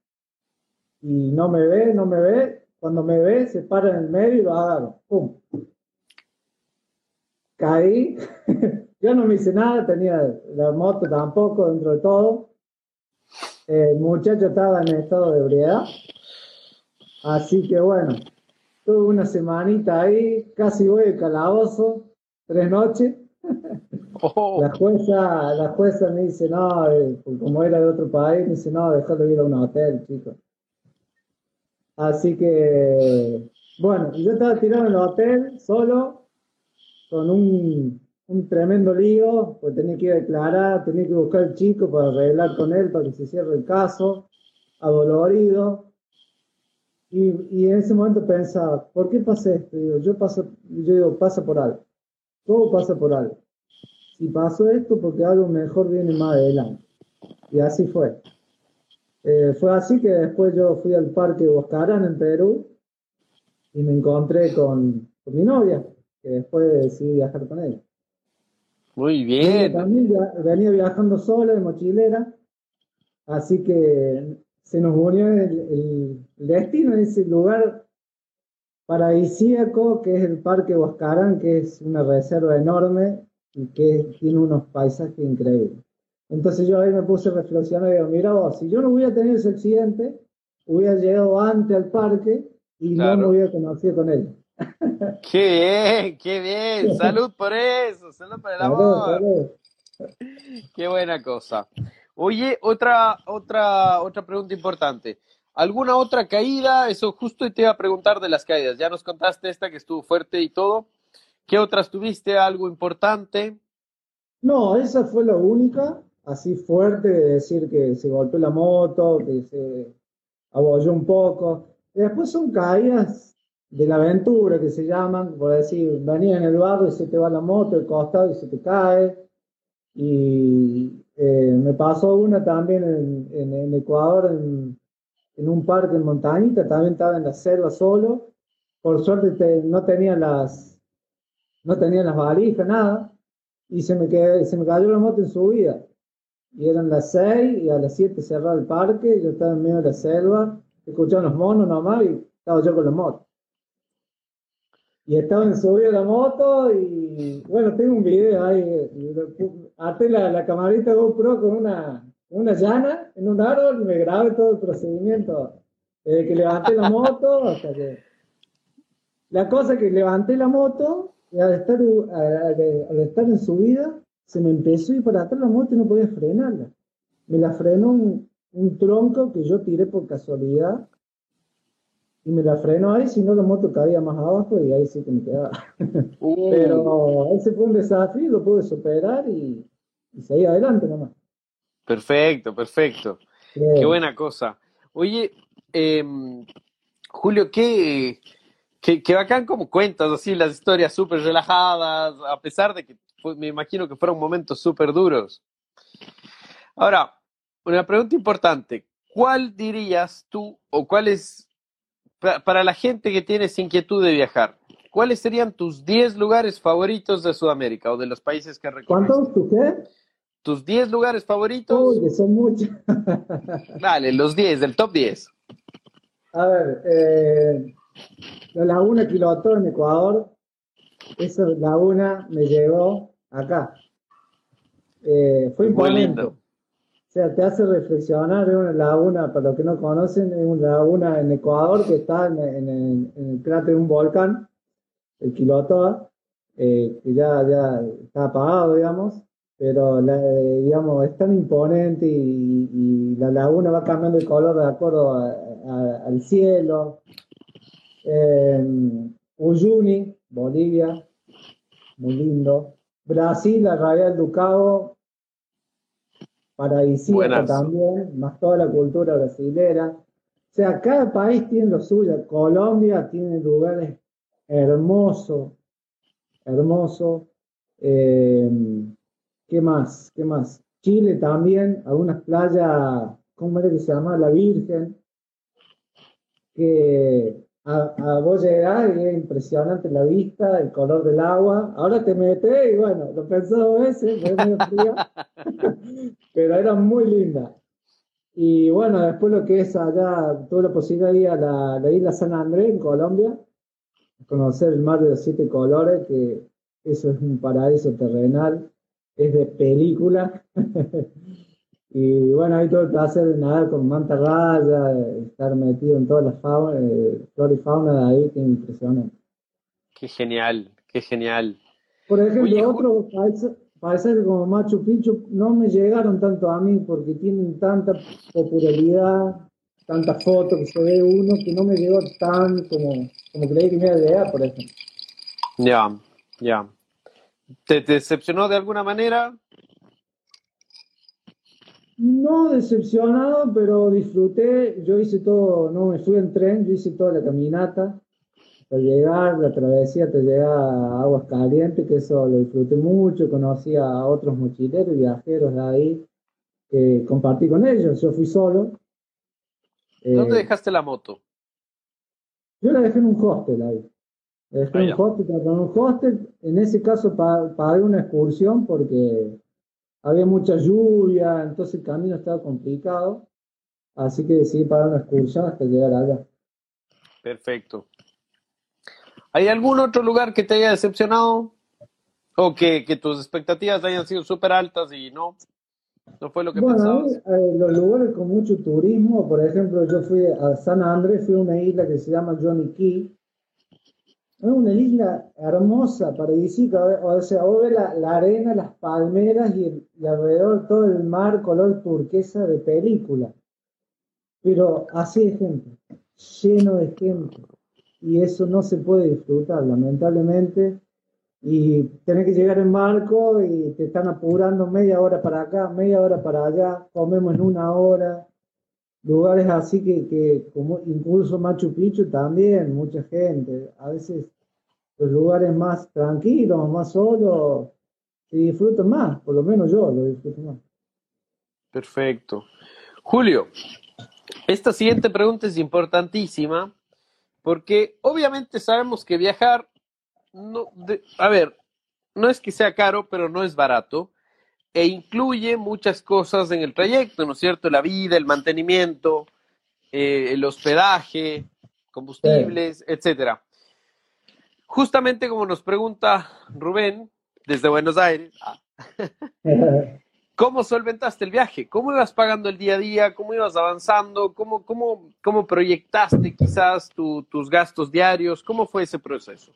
S2: y no me ve, no me ve, cuando me ve se para en el medio y lo agarro, ¡pum! caí, *laughs* yo no me hice nada, tenía la moto tampoco dentro de todo. El muchacho estaba en estado de ebriedad. Así que bueno, tuve una semanita ahí, casi voy al calabozo, tres noches. Oh. La jueza, la jueza me dice, no, eh, como era de otro país, me dice, no, déjalo ir a un hotel, chicos. Así que, bueno, yo estaba tirado en el hotel, solo, con un, un tremendo lío, pues tenía que ir a declarar, tenía que buscar al chico para arreglar con él, para que se cierre el caso, adolorido. Y, y en ese momento pensaba, ¿por qué pasé esto? Digo, yo, paso, yo digo, pasa por algo. Todo pasa por algo. Si pasó esto, porque algo mejor viene más adelante. Y así fue. Eh, fue así que después yo fui al parque Boscarán en Perú y me encontré con, con mi novia, que después decidí viajar con ella.
S1: Muy bien.
S2: también venía viajando sola, de mochilera, así que se nos unió el, el, destino, ese lugar paradisíaco que es el Parque Huascarán, que es una reserva enorme y que tiene unos paisajes increíbles. Entonces yo ahí me puse a reflexionar y digo, mira vos, si yo no hubiera tenido ese accidente, hubiera llegado antes al parque y no me hubiera conocido con él. *laughs*
S1: Qué bien, qué bien. Salud por eso, salud por el amor. Qué buena cosa. Oye, otra, otra, otra pregunta importante. ¿Alguna otra caída? Eso justo te iba a preguntar de las caídas. Ya nos contaste esta que estuvo fuerte y todo. ¿Qué otras tuviste? ¿Algo importante?
S2: No, esa fue la única, así fuerte, de decir que se golpeó la moto, que se abolló un poco. después son caídas de la aventura que se llaman, por decir, venía en el barro y se te va la moto, el costado y se te cae. Y eh, me pasó una también en, en, Ecuador, en, en, un parque en Montañita, también estaba en la selva solo. Por suerte no tenía las no tenía las valijas, nada. Y se me, quedó, se me cayó la moto en su vida. Y eran las seis y a las siete cerraba el parque, yo estaba en medio de la selva, escuchaba los monos nomás y estaba yo con la moto. Y estaba en subida la moto y bueno, tengo un video ahí, até la, la camarita GoPro con una, una llana en un árbol y me grabé todo el procedimiento. Desde que levanté la moto hasta que... La cosa es que levanté la moto y al estar, al, estar en subida se me empezó ir para atrás la moto y no podía frenarla. Me la frenó un, un tronco que yo tiré por casualidad y me la frenó ahí, si no la moto caía más abajo y ahí sí que me quedaba. Pero ese fue un desafío, lo pude superar y, y seguir adelante nomás.
S1: Perfecto, perfecto. Qué buena cosa. Oye, em, Julio, ¿qué, qué, qué, bacán como cuentas así las historias súper relajadas, a pesar de que pues, me imagino que fueron momentos súper duros. Ahora, una pregunta importante. ¿Cuál dirías tú o cuál es para la gente que tiene inquietud de viajar, ¿cuáles serían tus 10 lugares favoritos de Sudamérica o de los países que recorres?
S2: ¿Cuántos? ¿Tú qué?
S1: ¿Tus 10 lugares favoritos?
S2: Uy, son muchos. *laughs*
S1: Dale, los 10, del top 10.
S2: A ver, eh, la laguna Quilotó en Ecuador, esa laguna me llegó acá. Eh, fue lindo. O sea, te hace reflexionar, es una laguna, para los que no conocen, es una laguna en Ecuador que está en, el cráter de un volcán, el Quilotoa, eh, que ya, ya está apagado, digamos, pero eh, digamos, es tan imponente y, la laguna va cambiando de color de acuerdo al cielo. Uyuni, Bolivia, muy lindo. Brasil, la Radial Ducado, paradisíaco también, más toda la cultura brasilera. O sea, cada país tiene lo suyo. Colombia tiene lugares hermosos, hermosos. Eh, ¿Qué más? ¿Qué más? Chile también, algunas playas, ¿cómo era que se llama? La Virgen, que a, a vos llegás y es impresionante la vista, el color del agua. Ahora te metes y bueno, lo pensé dos veces, *laughs* pero era muy linda. Y bueno, después lo que es allá, tuve la posibilidad de ir a la, isla San Andrés en Colombia, conocer el mar de los siete colores, que eso es un paraíso terrenal, es de película. *laughs* y bueno, hay todo el placer de nadar con manta raya, estar metido en todas las fauna, eh, flora y fauna de ahí, que es impresionante.
S1: Qué genial, qué genial.
S2: Por ejemplo, otros paisajes como Machu Picchu no me llegaron tanto a mí porque tienen tanta popularidad, tantas fotos que se ve uno que no me llegó tan como, como creí que me iba a llegar, por ejemplo.
S1: Ya, ya. ¿Te, decepcionó de alguna manera?
S2: No decepcionado, pero disfruté. Yo hice todo, no me fui en tren, yo hice toda la caminata. Al llegar, la travesía te llega a Aguas Calientes, que eso lo disfruté mucho. Conocí a otros mochileros y viajeros de ahí, que compartí con ellos. Yo fui solo.
S1: ¿Dónde eh, dejaste la moto?
S2: Yo la dejé en un hostel ahí. Dejé un hostel, un hostel. En ese caso pagué una excursión porque había mucha lluvia, entonces el camino estaba complicado. Así que decidí pagar una excursión hasta llegar allá.
S1: Perfecto. ¿Hay algún otro lugar que te haya decepcionado? ¿O que, que tus expectativas hayan sido súper altas y no? ¿No fue lo que bueno,
S2: eh, los lugares con mucho turismo, por ejemplo, yo fui a San Andrés, fui a una isla que se llama Johnny Key, es una isla hermosa, paradisíaca. O sea, vos la, la arena, las palmeras y, alrededor todo el mar color turquesa de película. Pero así de gente, lleno de gente. Y eso no se puede disfrutar, lamentablemente. Y tenés que llegar en barco y te están apurando media hora para acá, media hora para allá, comemos en una hora. Lugares así que, que como incluso Machu Picchu también, mucha gente. A veces los lugares más tranquilos, más solos, se disfrutan más, por lo menos yo lo disfruto más.
S1: Perfecto. Julio, esta siguiente pregunta es importantísima porque obviamente sabemos que viajar, no, a ver, no es que sea caro, pero no es barato e incluye muchas cosas en el trayecto, ¿no es cierto? La vida, el mantenimiento, eh, el hospedaje, combustibles, etcétera. Justamente como nos pregunta Rubén desde Buenos Aires, ah, *laughs* ¿cómo solventaste el viaje? ¿Cómo ibas pagando el día a día? ¿Cómo ibas avanzando? ¿Cómo, cómo, cómo proyectaste quizás tus gastos diarios? ¿Cómo fue ese proceso?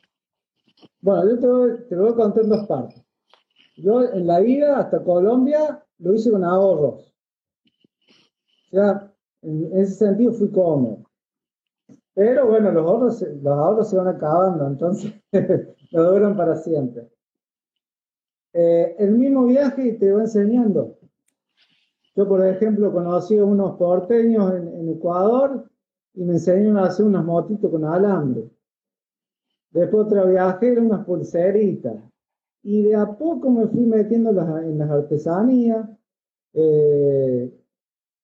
S2: Bueno, yo te, te lo voy a contar en dos partes. Yo en la ida hasta Colombia lo hice con ahorros. O sea, en ese sentido fui cómodo. Pero bueno, los ahorros, se van acabando, entonces *laughs* no duran para siempre. Eh, el mismo viaje te va enseñando. Yo, por ejemplo, conocí a unos porteños en, Ecuador y me enseñaron a hacer unas motitos con alambre. Después otro viaje unas pulseritas. Y de a poco me fui metiendo en las artesanías. Eh,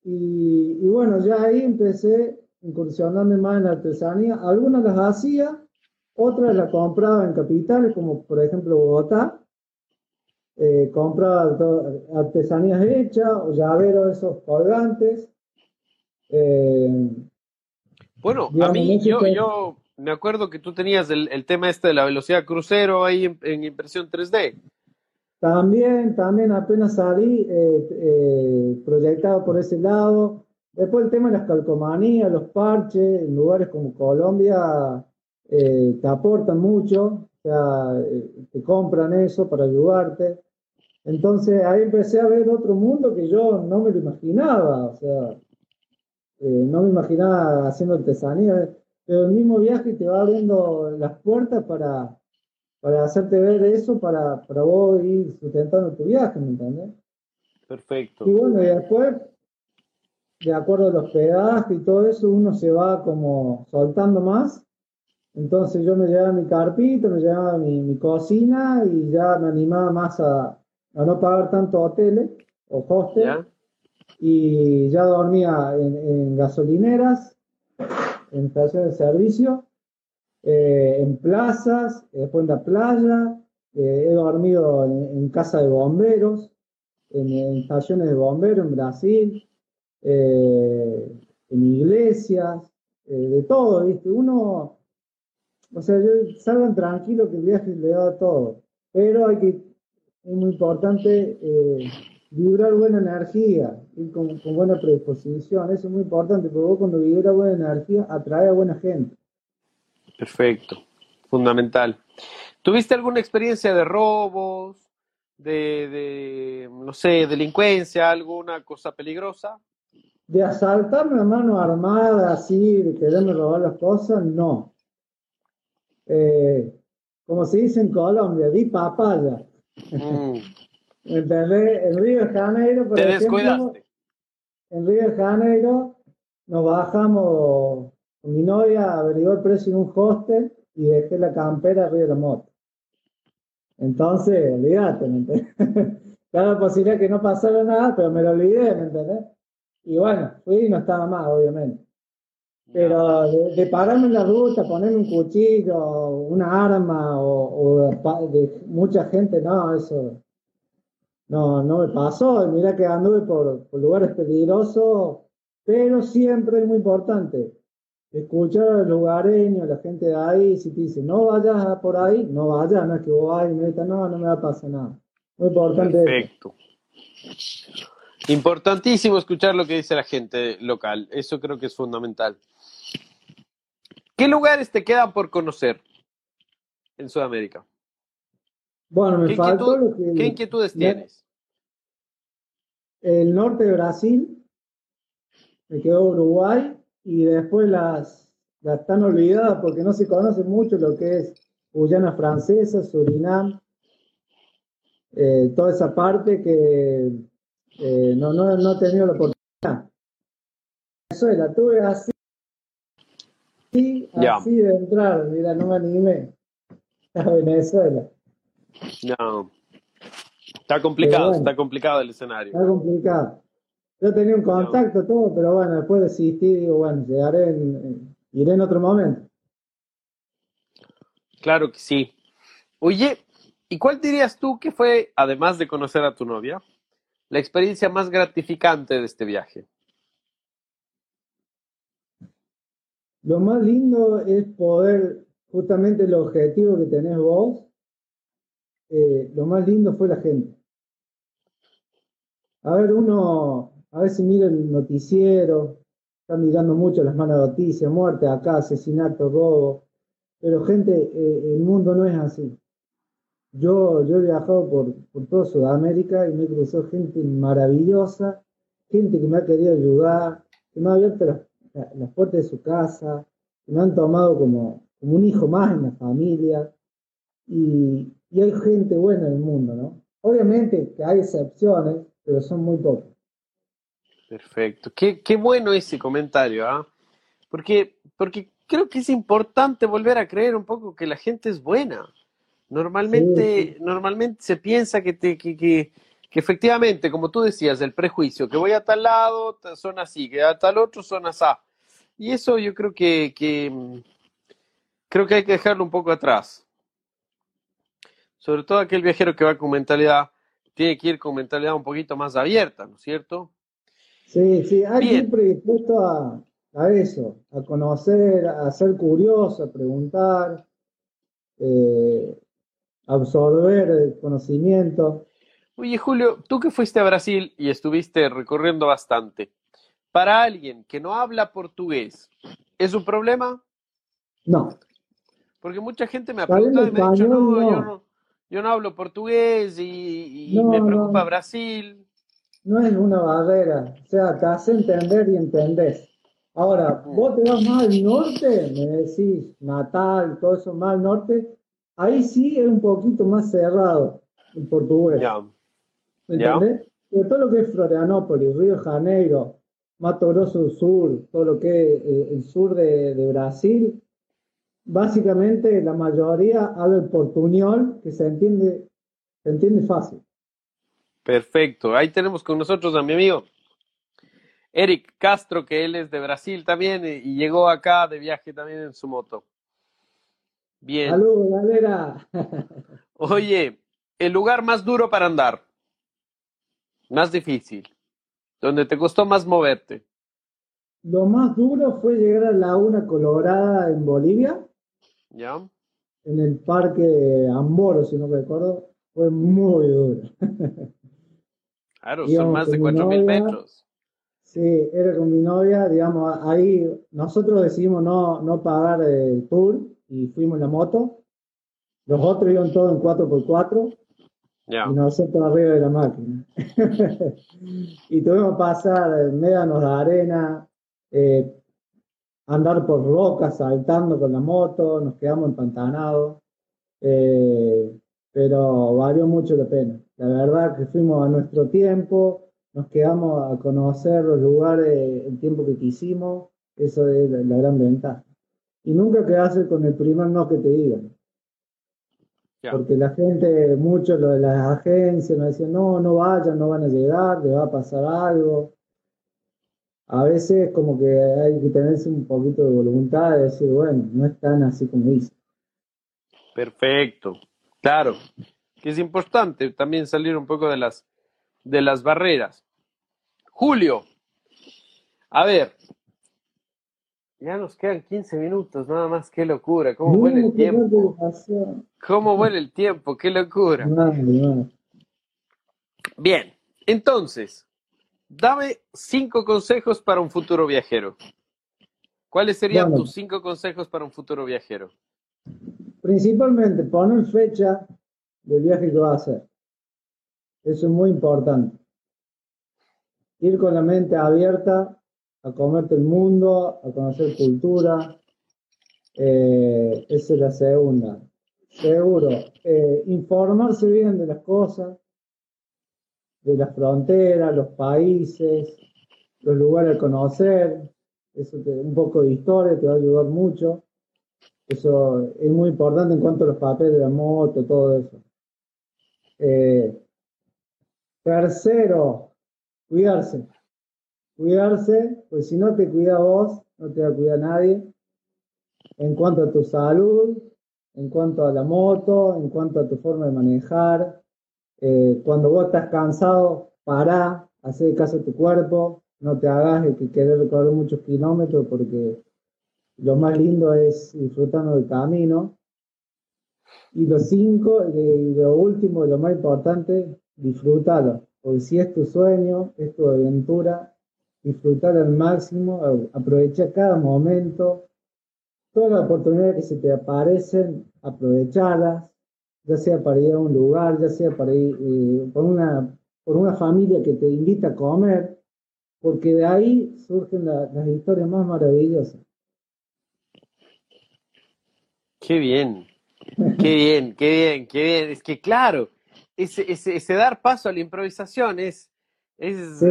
S2: y, y, bueno, ya ahí empecé incursionando más en la artesanía. Algunas las hacía, otras las compraba en capitales, como por ejemplo Bogotá. Eh, compraba artesanías hechas o llaveros esos colgantes.
S1: Eh, bueno, a mí yo, yo me acuerdo que tú tenías el, tema este de la velocidad crucero ahí en, impresión 3D.
S2: También, también apenas salí eh, proyectado por ese lado. Después el tema de las calcomanías, los parches, en lugares como Colombia eh, te aportan mucho, o sea, eh, te compran eso para ayudarte. Entonces ahí empecé a ver otro mundo que yo no me lo imaginaba, o sea, eh, no me imaginaba haciendo artesanía, pero el mismo viaje te va abriendo las puertas para, para hacerte ver eso, para, para vos ir sustentando tu viaje, ¿me entiendes?
S1: Perfecto.
S2: Y bueno, y después de acuerdo a los hospedaje y todo eso, uno se va como soltando más. Entonces yo me llevaba mi carpito, me llevaba mi, cocina y ya me animaba más a, no pagar tanto hoteles o hostel. Y ya dormía en, gasolineras, en estaciones de servicio, eh, en plazas, después en la playa. Eh, he dormido en, casa de bomberos, en, estaciones de bomberos en Brasil. Eh, en iglesias, eh, de todo, ¿viste? Uno, o sea, yo salgan tranquilo que el viaje le da todo. pero hay que, es muy importante eh, vibrar buena energía, y con, con, buena predisposición, eso es muy importante, porque vos cuando vibras buena energía atrae a buena gente.
S1: Perfecto, fundamental. ¿Tuviste alguna experiencia de robos, de, de, no sé, delincuencia, alguna cosa peligrosa?
S2: De asaltarme a mano armada, así, de quererme robar las cosas, no. Eh, como se dice en Colombia, di papaya. Mm. ¿Entendés? En Río de Janeiro, por
S1: Te
S2: ejemplo, en Río de Janeiro nos bajamos, con mi novia averiguó el precio en un hostel y dejé la campera arriba de la moto. Entonces, olvídate, ¿me entendés? *laughs* Claro, posibilidad que no pasara nada, pero me lo olvidé, ¿me entendés? Y bueno, fui y no estaba más, obviamente. Pero de, pararme en la ruta, ponerme un cuchillo, una arma o, de mucha gente, no, eso no, no me pasó. Mira que anduve por, por lugares peligrosos, pero siempre es muy importante escuchar a los lugareños, a la gente de ahí, si te dice no vayas por ahí, no vayas, no es que vos vayas y me digas, no, no me va a pasar nada. Muy importante.
S1: Perfecto. Importantísimo escuchar lo que dice la gente local, eso creo que es fundamental. ¿Qué lugares te quedan por conocer en Sudamérica?
S2: Bueno, me
S1: ¿Qué,
S2: faltó
S1: inquietud,
S2: lo que,
S1: ¿Qué inquietudes tienes?
S2: El norte de Brasil, me quedó Uruguay y después las, las están olvidadas porque no se conoce mucho lo que es Guyana Francesa, Surinam, eh, toda esa parte que eh, no, no, no he tenido la oportunidad. Venezuela, tuve así, así de entrar, mira, no me animé a Venezuela.
S1: No. Está complicado, está complicado el escenario.
S2: Está complicado. Yo tenía un contacto, todo, pero bueno, después desistí, digo, bueno, llegaré en, iré en otro momento.
S1: Claro que sí. Oye, ¿y cuál dirías tú que fue, además de conocer a tu novia, la experiencia más gratificante de este viaje?
S2: Lo más lindo es poder, justamente el objetivo que tenés vos, eh, lo más lindo fue la gente. A ver, uno a veces mira el noticiero, está mirando mucho las malas noticias, muerte acá, asesinato, robo, pero gente, eh, el mundo no es así. Yo, yo he viajado por, por toda Sudamérica y me he cruzado gente maravillosa, gente que me ha querido ayudar, que me ha abierto las, puertas de su casa, que me han tomado como, como un hijo más en la familia. Y, y hay gente buena en el mundo, ¿no? Obviamente que hay excepciones, pero son muy pocas.
S1: Perfecto. Qué, qué bueno ese comentario, ¿ah? Porque, porque creo que es importante volver a creer un poco que la gente es buena. Normalmente, normalmente se piensa que, te, que, que, efectivamente, como tú decías, el prejuicio, que voy a tal lado, son así, que a tal otro son así. Y eso yo creo que, que creo que hay que dejarlo un poco atrás. Sobre todo aquel viajero que va con mentalidad, tiene que ir con mentalidad un poquito más abierta, ¿no es cierto?
S2: Sí, sí, hay que ir predispuesto a, eso, a conocer, a ser curioso, a preguntar, eh, absorber el conocimiento.
S1: Oye, Julio, tú que fuiste a Brasil y estuviste recorriendo bastante, para alguien que no habla portugués, ¿es un problema?
S2: No.
S1: Porque mucha gente me ha preguntado y me ha dicho, no, Yo, no, hablo portugués y, me preocupa Brasil
S2: no es una barrera, o sea, te hace entender y entendés. Ahora, vos te vas más al norte, me decís Natal, todo eso más al norte, ahí sí es un poquito más cerrado en portugués. Ya. ¿Entendés? todo lo que es Florianópolis, Río de Janeiro, Mato Grosso del Sur, todo lo que es eh, el sur de, de, Brasil, básicamente la mayoría habla portuñol, que se entiende, se entiende fácil.
S1: Perfecto. Ahí tenemos con nosotros a mi amigo Eric Castro, que él es de Brasil también y llegó acá de viaje también en su moto. Bien.
S2: Saludos, galera. *laughs*
S1: Oye, el lugar más duro para andar, más difícil, donde te costó más moverte.
S2: Lo más duro fue llegar a la Laguna Colorada en Bolivia.
S1: ¿Ya?
S2: en el parque Amboro, si no recuerdo, fue muy duro.
S1: Claro, *laughs* son más de 4.000 metros.
S2: Sí, era con mi novia, digamos, ahí nosotros decidimos no, no pagar el tour y fuimos en la moto. Los otros iban todos en 4x4 y nosotros arriba de la máquina. *laughs* y tuvimos que pasar médanos de arena, eh, andar por rocas saltando con la moto, nos quedamos empantanados. Eh, pero valió mucho la pena. La verdad que fuimos a nuestro tiempo, nos quedamos a conocer los lugares el tiempo que quisimos, eso es la, gran ventaja. Y nunca quedarse con el primer no que te digan. Porque la gente, muchos de las agencias nos decían, no, no vayan, no van a llegar, le va a pasar algo. A veces como que hay que tenerse un poquito de voluntad de decir, bueno, no es tan así como dice.
S1: Perfecto. Claro, que es importante también salir un poco de las, de las barreras. Julio, a ver, ya nos quedan 15 minutos, nada más, qué locura, cómo vuela el tiempo. ¿Cómo vuela el tiempo? Qué locura. Bien, entonces, dame cinco consejos para un futuro viajero. ¿Cuáles serían tus cinco consejos para un futuro viajero?
S2: Principalmente poner fecha del viaje que va a hacer. Eso es muy importante. Ir con la mente abierta a comerte el mundo, a conocer cultura. Eh, esa es la segunda. Seguro, eh, informarse bien de las cosas, de las fronteras, los países, los lugares a conocer. Eso un poco de historia te va a ayudar mucho. Eso es muy importante en cuanto a los papeles de la moto, todo eso. Eh, tercero, cuidarse. Cuidarse, pues si no te cuida vos, no te va a cuidar nadie. En cuanto a tu salud, en cuanto a la moto, en cuanto a tu forma de manejar. Eh, cuando vos estás cansado, pará, haz caso a tu cuerpo, no te hagas el que querer recorrer muchos kilómetros porque lo más lindo es disfrutando del camino. Y lo cinco, y lo último, lo más importante, disfrútalo. Porque si es tu sueño, es tu aventura, disfrutar al máximo, aprovecha cada momento, todas las oportunidades que se te aparecen, aprovecharlas, ya sea para ir a un lugar, ya sea para ir eh, por, una, por una familia que te invita a comer, porque de ahí surgen las historias más maravillosas.
S1: Qué bien, qué bien, qué bien, qué bien. Es que claro, ese, ese, dar paso a la improvisación es, es,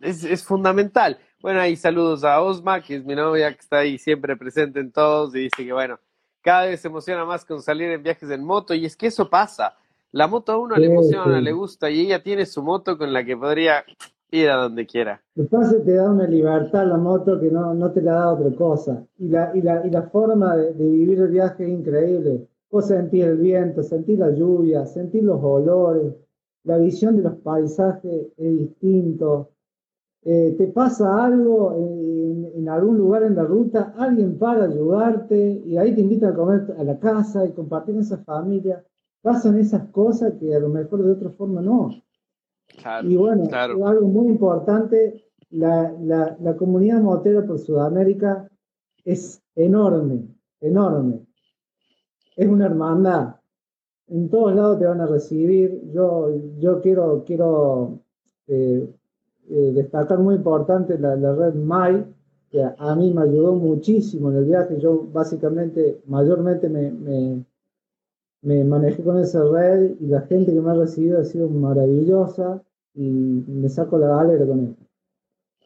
S1: es, es, fundamental. Bueno, ahí saludos a Osma, que es mi novia, que está ahí siempre presente en todos y dice que bueno, cada vez se emociona más con salir en viajes en moto y es que eso pasa. La moto a uno le emociona, le gusta y ella tiene su moto con la que podría ir a donde quiera.
S2: Entonces te da una libertad la moto que no, no te la da otra cosa. Y la, y la, y la forma de, vivir el viaje es increíble. Vos sentís el viento, sentís la lluvia, sentís los olores, la visión de los paisajes es distinto. Eh, te pasa algo en, en, algún lugar en la ruta, alguien para ayudarte y ahí te invitan a comer a la casa y compartir esa familia. Pasan esas cosas que a lo mejor de otra forma no y bueno, algo muy importante, la, la, la, comunidad motera por Sudamérica es enorme, enorme. Es una hermandad. En todos lados te van a recibir. Yo, yo quiero, quiero eh, eh, destacar muy importante la, red MAI, que a, mí me ayudó muchísimo en el viaje. Yo básicamente, mayormente me, me me manejé con esa red y la gente que me ha recibido ha sido maravillosa y me saco la galera con él.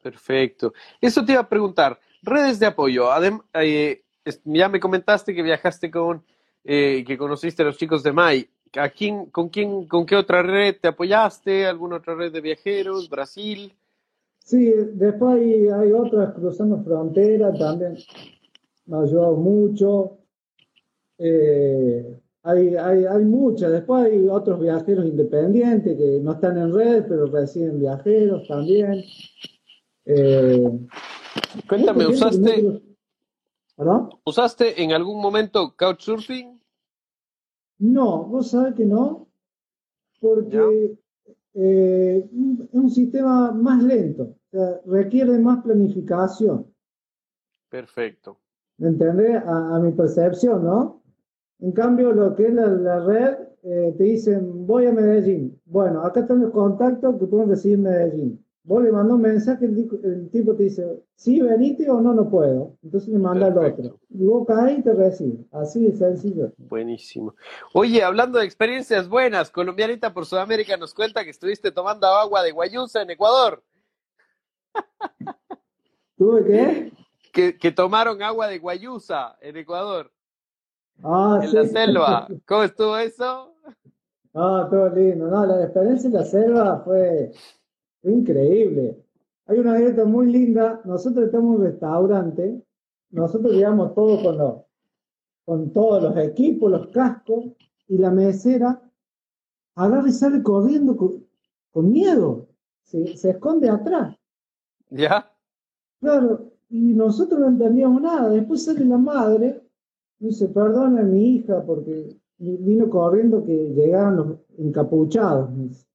S1: Perfecto. Eso te iba a preguntar, redes de apoyo. Eh, ya me comentaste que viajaste con, eh, que conociste a los chicos de MAI. ¿A quién, con, quién, ¿Con qué otra red te apoyaste? ¿Alguna otra red de viajeros? ¿Brasil?
S2: Sí, después hay, hay otras cruzando frontera también. Me ha ayudado mucho. Eh, hay, hay, hay muchas. Después hay otros viajeros independientes que no están en red, pero reciben viajeros también.
S1: Eh, Cuéntame, ¿usaste,
S2: ¿Perdón?
S1: ¿Usaste en algún momento Couchsurfing?
S2: No, vos sabés que no, porque eh, es un sistema más lento, o sea, requiere más planificación.
S1: Perfecto.
S2: ¿Me entendés? A, a mi percepción, ¿no? En cambio, lo que es la, la red, eh, te dicen, voy a Medellín. Bueno, acá están los contactos que pueden recibir Medellín. Vos le mandás un mensaje, el, tipo te dice, sí, venite o no, no puedo. Entonces le manda al otro. Y vos caes y te recibe. Así de sencillo.
S1: Buenísimo. Oye, hablando de experiencias buenas, Colombianita por Sudamérica nos cuenta que estuviste tomando agua de Guayusa en Ecuador, *laughs*
S2: ¿Tuve qué?
S1: que, que tomaron agua de Guayusa en Ecuador,
S2: Ah,
S1: en la selva. *laughs* ¿Cómo estuvo eso?
S2: Ah, todo lindo. No, la experiencia en la selva fue increíble. Hay una anécdota muy linda. Nosotros estamos en un restaurante. Nosotros llevamos todo con los, con todos los equipos, los cascos, y la mesera agarra y sale corriendo con, con miedo. Se, se esconde atrás.
S1: ¿Ya?
S2: Claro, y nosotros no entendíamos nada. Después sale la madre, y dice, perdona a mi hija porque vi- vino corriendo que llegaban los encapuchados. me dice.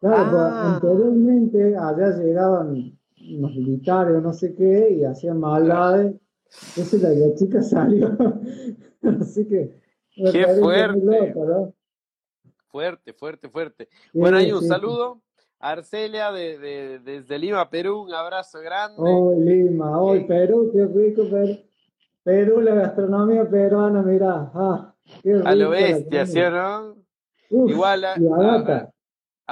S2: Claro,
S1: Ah.
S2: pues, anteriormente allá llegaban unos militares o no sé qué y hacían maldades. Entonces la, la chica *laughs* salió. Así que...
S1: Qué fuerte.
S2: loco, ¿no?
S1: Fuerte, fuerte, fuerte.
S2: Sí,
S1: Bueno, ahí un
S2: sí, sí.
S1: saludo. Arcelia de, de- desde Lima, Perú, un abrazo grande.
S2: Hoy Lima, hoy
S1: Sí.
S2: Perú, qué rico Perú. Perú, la gastronomía peruana, mira, ah, qué
S1: a lo
S2: rico
S1: bestia, ¿sí o no?
S2: Uf,
S1: Igual a,
S2: y barata.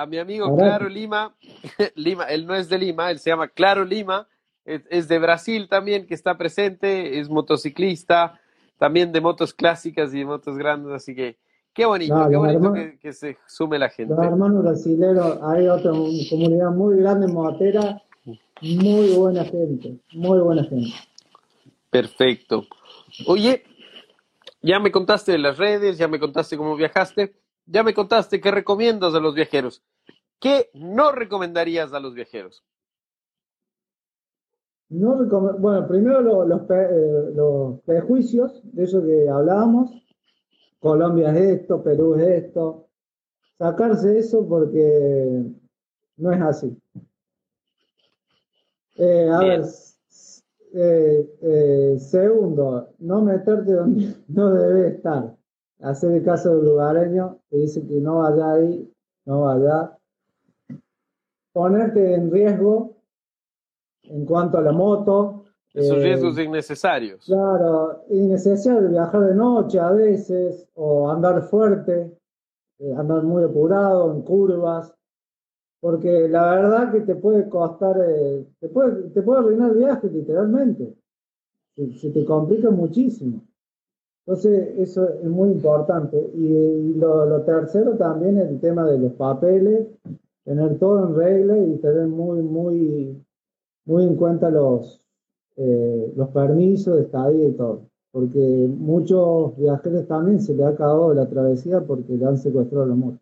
S1: A- mi amigo. Claro Lima, *laughs* Lima, él no es de Lima, él se llama Claro Lima, es, es de Brasil también, que está presente, es motociclista, también de motos clásicas y de motos grandes, así que qué bonito,
S2: No,
S1: qué bonito que, que se sume la gente.
S2: Los hermanos brasileros, hay otra comunidad muy grande en Motera, muy buena gente, muy buena gente.
S1: Perfecto. Oye, ya me contaste de las redes, ya me contaste cómo viajaste, ya me contaste qué recomiendas a los viajeros. ¿Qué no recomendarías a los viajeros?
S2: No bueno, primero lo- los, pe- eh, los prejuicios de eso que hablábamos. Colombia es esto, Perú es esto. Sacarse eso porque no es así. Eh, a
S1: Bien.
S2: ver, eh, eh, segundo, no meterte donde *laughs* no debe estar. Hacer el caso del lugareño que dice que no vaya ahí, no vaya. Ponerte en riesgo en cuanto a la moto.
S1: Esos
S2: eh,
S1: riesgos innecesarios.
S2: Claro, innecesario viajar de noche a veces, o andar fuerte, eh, andar muy apurado en curvas, porque la verdad que te puede costar, eh, te puede, te puede arruinar el viaje literalmente, se, se te complica muchísimo. Entonces, eso es muy importante. Y, y lo, lo tercero también el tema de los papeles, tener todo en regla y tener muy, muy, muy en cuenta los, eh, los permisos de estadía y todo. Porque muchos viajeros también se les ha acabado la travesía porque le han secuestrado la moto.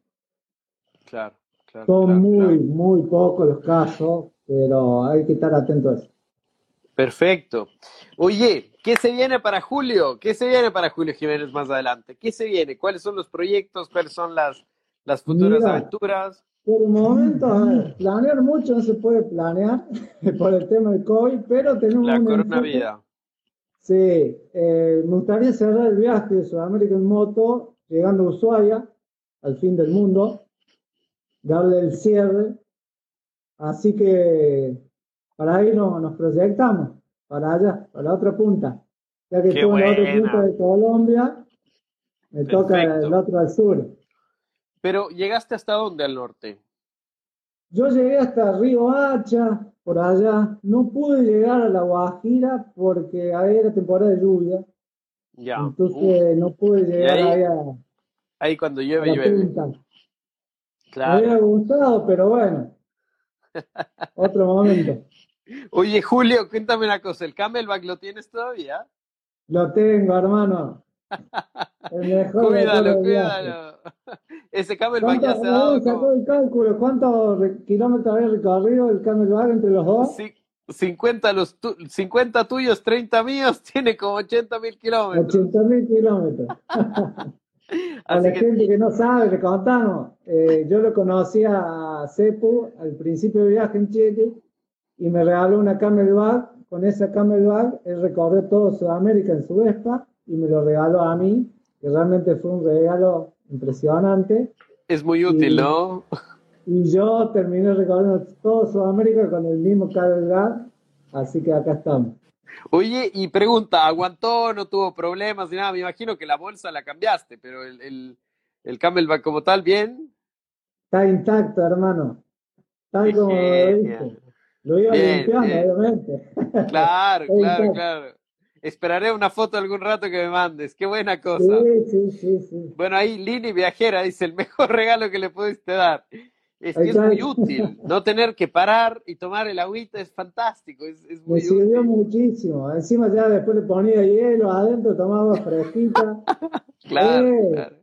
S1: Claro, claro.
S2: Son
S1: claro,
S2: muy,
S1: claro.
S2: muy pocos los casos, pero hay que estar atento a eso.
S1: Perfecto. Oye, ¿qué se viene para Julio? ¿Qué se viene para Julio Jiménez más adelante? ¿Qué se viene? ¿Cuáles son los proyectos? ¿Cuáles son las, las futuras
S2: Mira.
S1: aventuras?
S2: Por el momento, a ver, planear mucho no se puede planear *laughs* por el tema del COVID, pero tenemos
S1: La
S2: un
S1: corona
S2: enfoque-
S1: vida.
S2: Sí, eh, me gustaría cerrar el viaje de Sudamérica en moto, llegando a Ushuaia, al fin del mundo, darle el cierre. Así que para ahí no- nos proyectamos, para allá, para la otra punta. Ya que estuve en la otra punta de Colombia, me toca el otro al sur.
S1: Pero ¿llegaste hasta dónde al norte?
S2: Yo llegué hasta Río Hacha, por allá. No pude llegar a La Guajira porque ahí era temporada de lluvia.
S1: Ya. Uf,
S2: Entonces no pude llegar
S1: ahí
S2: ahí a,
S1: ahí cuando llueve, llueve.
S2: Me hubiera gustado, pero bueno. *laughs* Otro momento.
S1: Oye, Julio, cuéntame una cosa. ¿El Camelback lo tienes todavía?
S2: Lo tengo, hermano. El mejor
S1: Cuídalo,
S2: del
S1: cuídalo. Ese Camelback ya
S2: ¿Cuánto,
S1: se ha dado
S2: sacó
S1: como
S2: el cálculo? ¿Cuántos kilómetros había recorrido el Camelback entre los dos?
S1: ci- 50, los 50 tuyos, 30 míos, *laughs* tiene como 80 mil kilómetros.
S2: 80 mil kilómetros. *laughs* A la gente que no sabe, le contamos. Eh, yo lo conocí a Cepu al principio de viaje en Chile y me regaló una Camelback. Con esa Camelback él recorrió todo Sudamérica en su Vespa y me lo regaló a mí, que realmente fue un regalo impresionante.
S1: Es muy útil, ¿no? *laughs*
S2: Y yo terminé recorriendo todo Sudamérica con el mismo Camelback, así que acá estamos.
S1: Oye, y pregunta, ¿aguantó, no tuvo problemas ni nada? Me imagino que la bolsa la cambiaste, pero el, el, el Camelback como tal, ¿bien?
S2: Está intacto, hermano. Tal como lo Lo iba limpiando, obviamente.
S1: Claro, *laughs* claro, claro. Esperaré una foto algún rato que me mandes. Qué buena cosa.
S2: Sí, sí, sí, sí.
S1: Bueno, ahí Lini Viajera dice, el mejor *laughs* regalo que le pudiste dar. Es que es muy útil. No tener que parar y tomar el agüita es fantástico. Es, es muy
S2: Me sirvió muchísimo. Encima ya después le ponía hielo adentro, tomaba fresquita. *laughs*
S1: claro, eh. claro.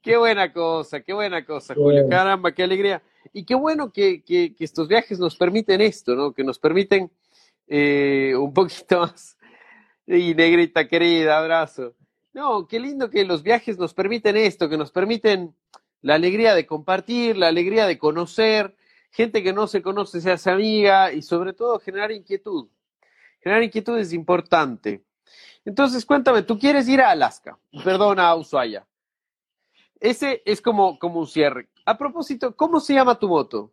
S1: qué buena cosa, qué buena cosa, Julio. Caramba, qué alegría. Y qué bueno que, que, estos viajes nos permiten esto, ¿no? Que nos permiten eh, un poquito *laughs* más. Y negrita querida, abrazo. No, qué lindo que los viajes nos permiten esto, que nos permiten la alegría de compartir, la alegría de conocer, gente que no se conoce se hace amiga y sobre todo generar inquietud. Generar inquietud es importante. Entonces, cuéntame, tú quieres ir a Alaska, perdón, a Ushuaia. Ese es como, como un cierre. A propósito, ¿cómo se llama tu moto?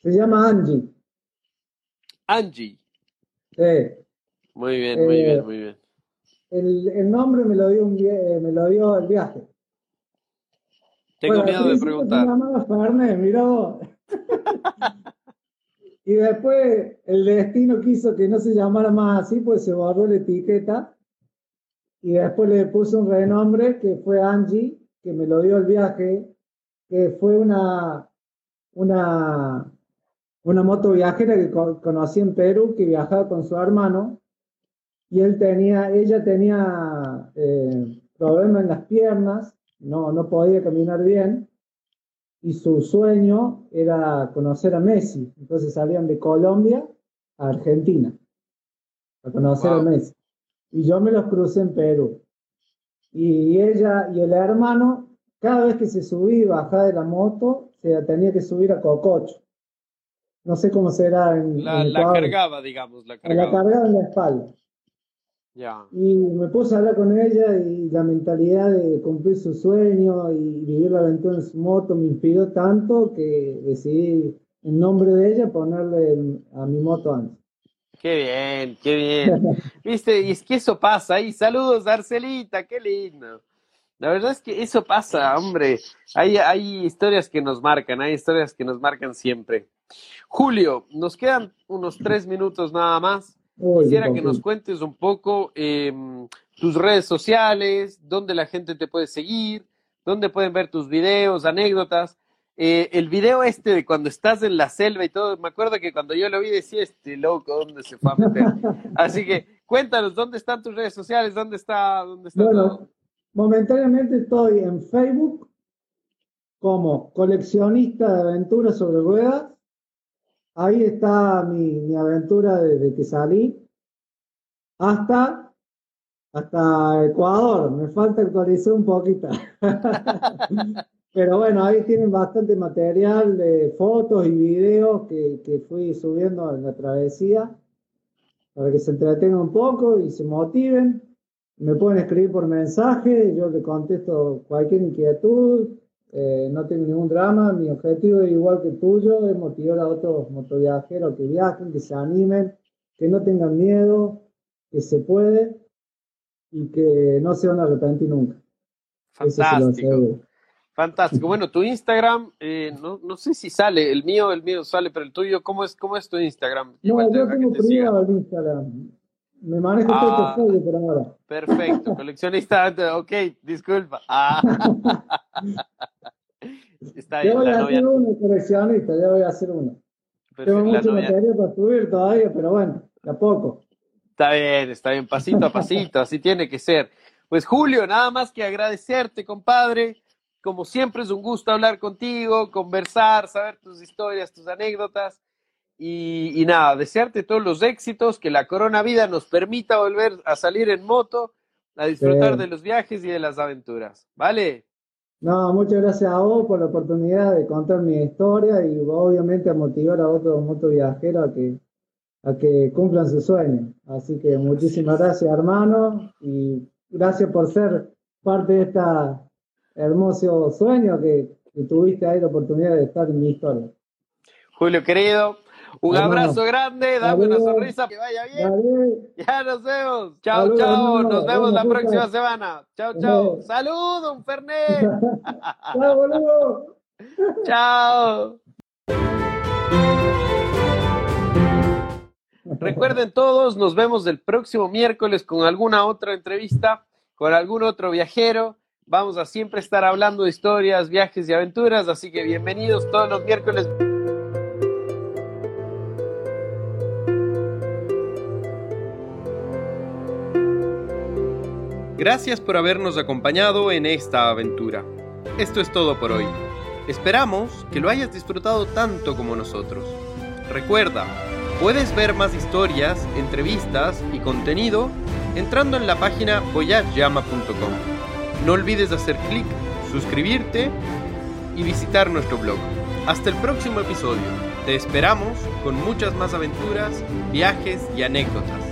S2: Se llama Angie.
S1: Angie.
S2: Sí.
S1: Muy bien, muy bien, muy bien.
S2: El, el nombre me lo, dio un, me lo dio el viaje.
S1: Tengo miedo de preguntar. *laughs*
S2: y después el destino quiso que no se llamara más así, pues se borró la etiqueta. Y después le puse un renombre que fue Angie, que me lo dio el viaje, que fue una, una, una moto viajera que conocí en Perú, que viajaba con su hermano. Y él tenía, ella tenía eh, problemas en las piernas no, no podía caminar bien y su sueño era conocer a Messi. Entonces salían de Colombia a Argentina a conocer a Messi. Y yo me los crucé en Perú. Y ella y el hermano, cada vez que se subía y bajaba de la moto, se tenía que subir a Cococho. No sé cómo será en.
S1: La, la cargaba, digamos, la
S2: cargaba. La cargaba en la espalda. Y me puse a hablar con ella y la mentalidad de cumplir su sueño y vivir la aventura en su moto me inspiró tanto que decidí en nombre de ella ponerle a mi moto antes.
S1: Qué bien, qué bien. *laughs* Viste, y es que eso pasa ahí. Saludos, Arcelita, qué lindo. La verdad es que eso pasa, hombre. Hay, hay historias que nos marcan, hay historias que nos marcan siempre. Julio, nos quedan unos tres minutos nada más. Quisiera que nos cuentes un poco em, tus redes sociales, dónde la gente te puede seguir, dónde pueden ver tus videos, anécdotas. Eh, el video este de cuando estás en la selva y todo, me acuerdo que cuando yo lo vi decía, este loco, ¿dónde se fue a meter? *laughs* Así que cuéntanos, ¿dónde están tus redes sociales? ¿Dónde está, dónde está
S2: bueno, momentáneamente estoy en Facebook como coleccionista de aventuras sobre ruedas ahí está mi, aventura desde que salí hasta, hasta Ecuador. Me falta actualizar un poquito. *laughs* Pero bueno, ahí tienen bastante material de fotos y videos que, que fui subiendo en la travesía para que se entretengan un poco y se motiven. Me pueden escribir por mensaje, yo le contesto cualquier inquietud, eh, no tengo ningún drama, mi objetivo es igual que el tuyo, es motivar a otros motoviajeros que viajen, que se animen, que no tengan miedo, que se puede y que no se van a arrepentir nunca.
S1: Fantástico. Fantástico. Bueno, tu Instagram, eh, no, no, sé si sale, el mío, el mío sale, pero el tuyo, ¿cómo es, cómo es tu Instagram?
S2: No, yo tengo privado el Instagram. Me manejo todo el portfolio por ahora.
S1: Perfecto, coleccionista, *laughs* ok, disculpa. Ah. *laughs*
S2: Está bien, yo voy a hacer uno, coleccionista, ya voy a hacer uno. Tengo mucho material para subir todavía, pero bueno, de a poco.
S1: Está bien, está bien, pasito a pasito, así tiene que ser. Pues Julio, nada más que agradecerte, compadre. Como siempre es un gusto hablar contigo, conversar, saber tus historias, tus anécdotas. Y, nada, desearte todos los éxitos, que la corona vida nos permita volver a salir en moto, a disfrutar de los viajes y de las aventuras. ¿Vale?
S2: No, muchas gracias a vos por la oportunidad de contar mi historia y obviamente a motivar a otros motoviajeros a que, a que cumplan su sueño. Así que muchísimas gracias, hermano, y gracias por ser parte de este hermoso sueño que, que tuviste ahí la oportunidad de estar en mi historia.
S1: Julio, querido, un abrazo grande, dame una sonrisa, que vaya bien. *laughs* Ya nos vemos. Chao, chao. Nos vemos la próxima semana. Chao, chao. Saludos, un Fernet. *laughs* chao, boludo. *laughs* chao. Recuerden todos, nos vemos el próximo miércoles con alguna otra entrevista, con algún otro viajero. Vamos a siempre estar hablando de historias, viajes y aventuras, así que bienvenidos todos los miércoles. Gracias por habernos acompañado en esta aventura. Esto es todo por hoy. Esperamos que lo hayas disfrutado tanto como nosotros. Recuerda, puedes ver más historias, entrevistas y contenido entrando en la página voyageyama.com. No olvides hacer clic, suscribirte y visitar nuestro blog. Hasta el próximo episodio. Te esperamos con muchas más aventuras, viajes y anécdotas.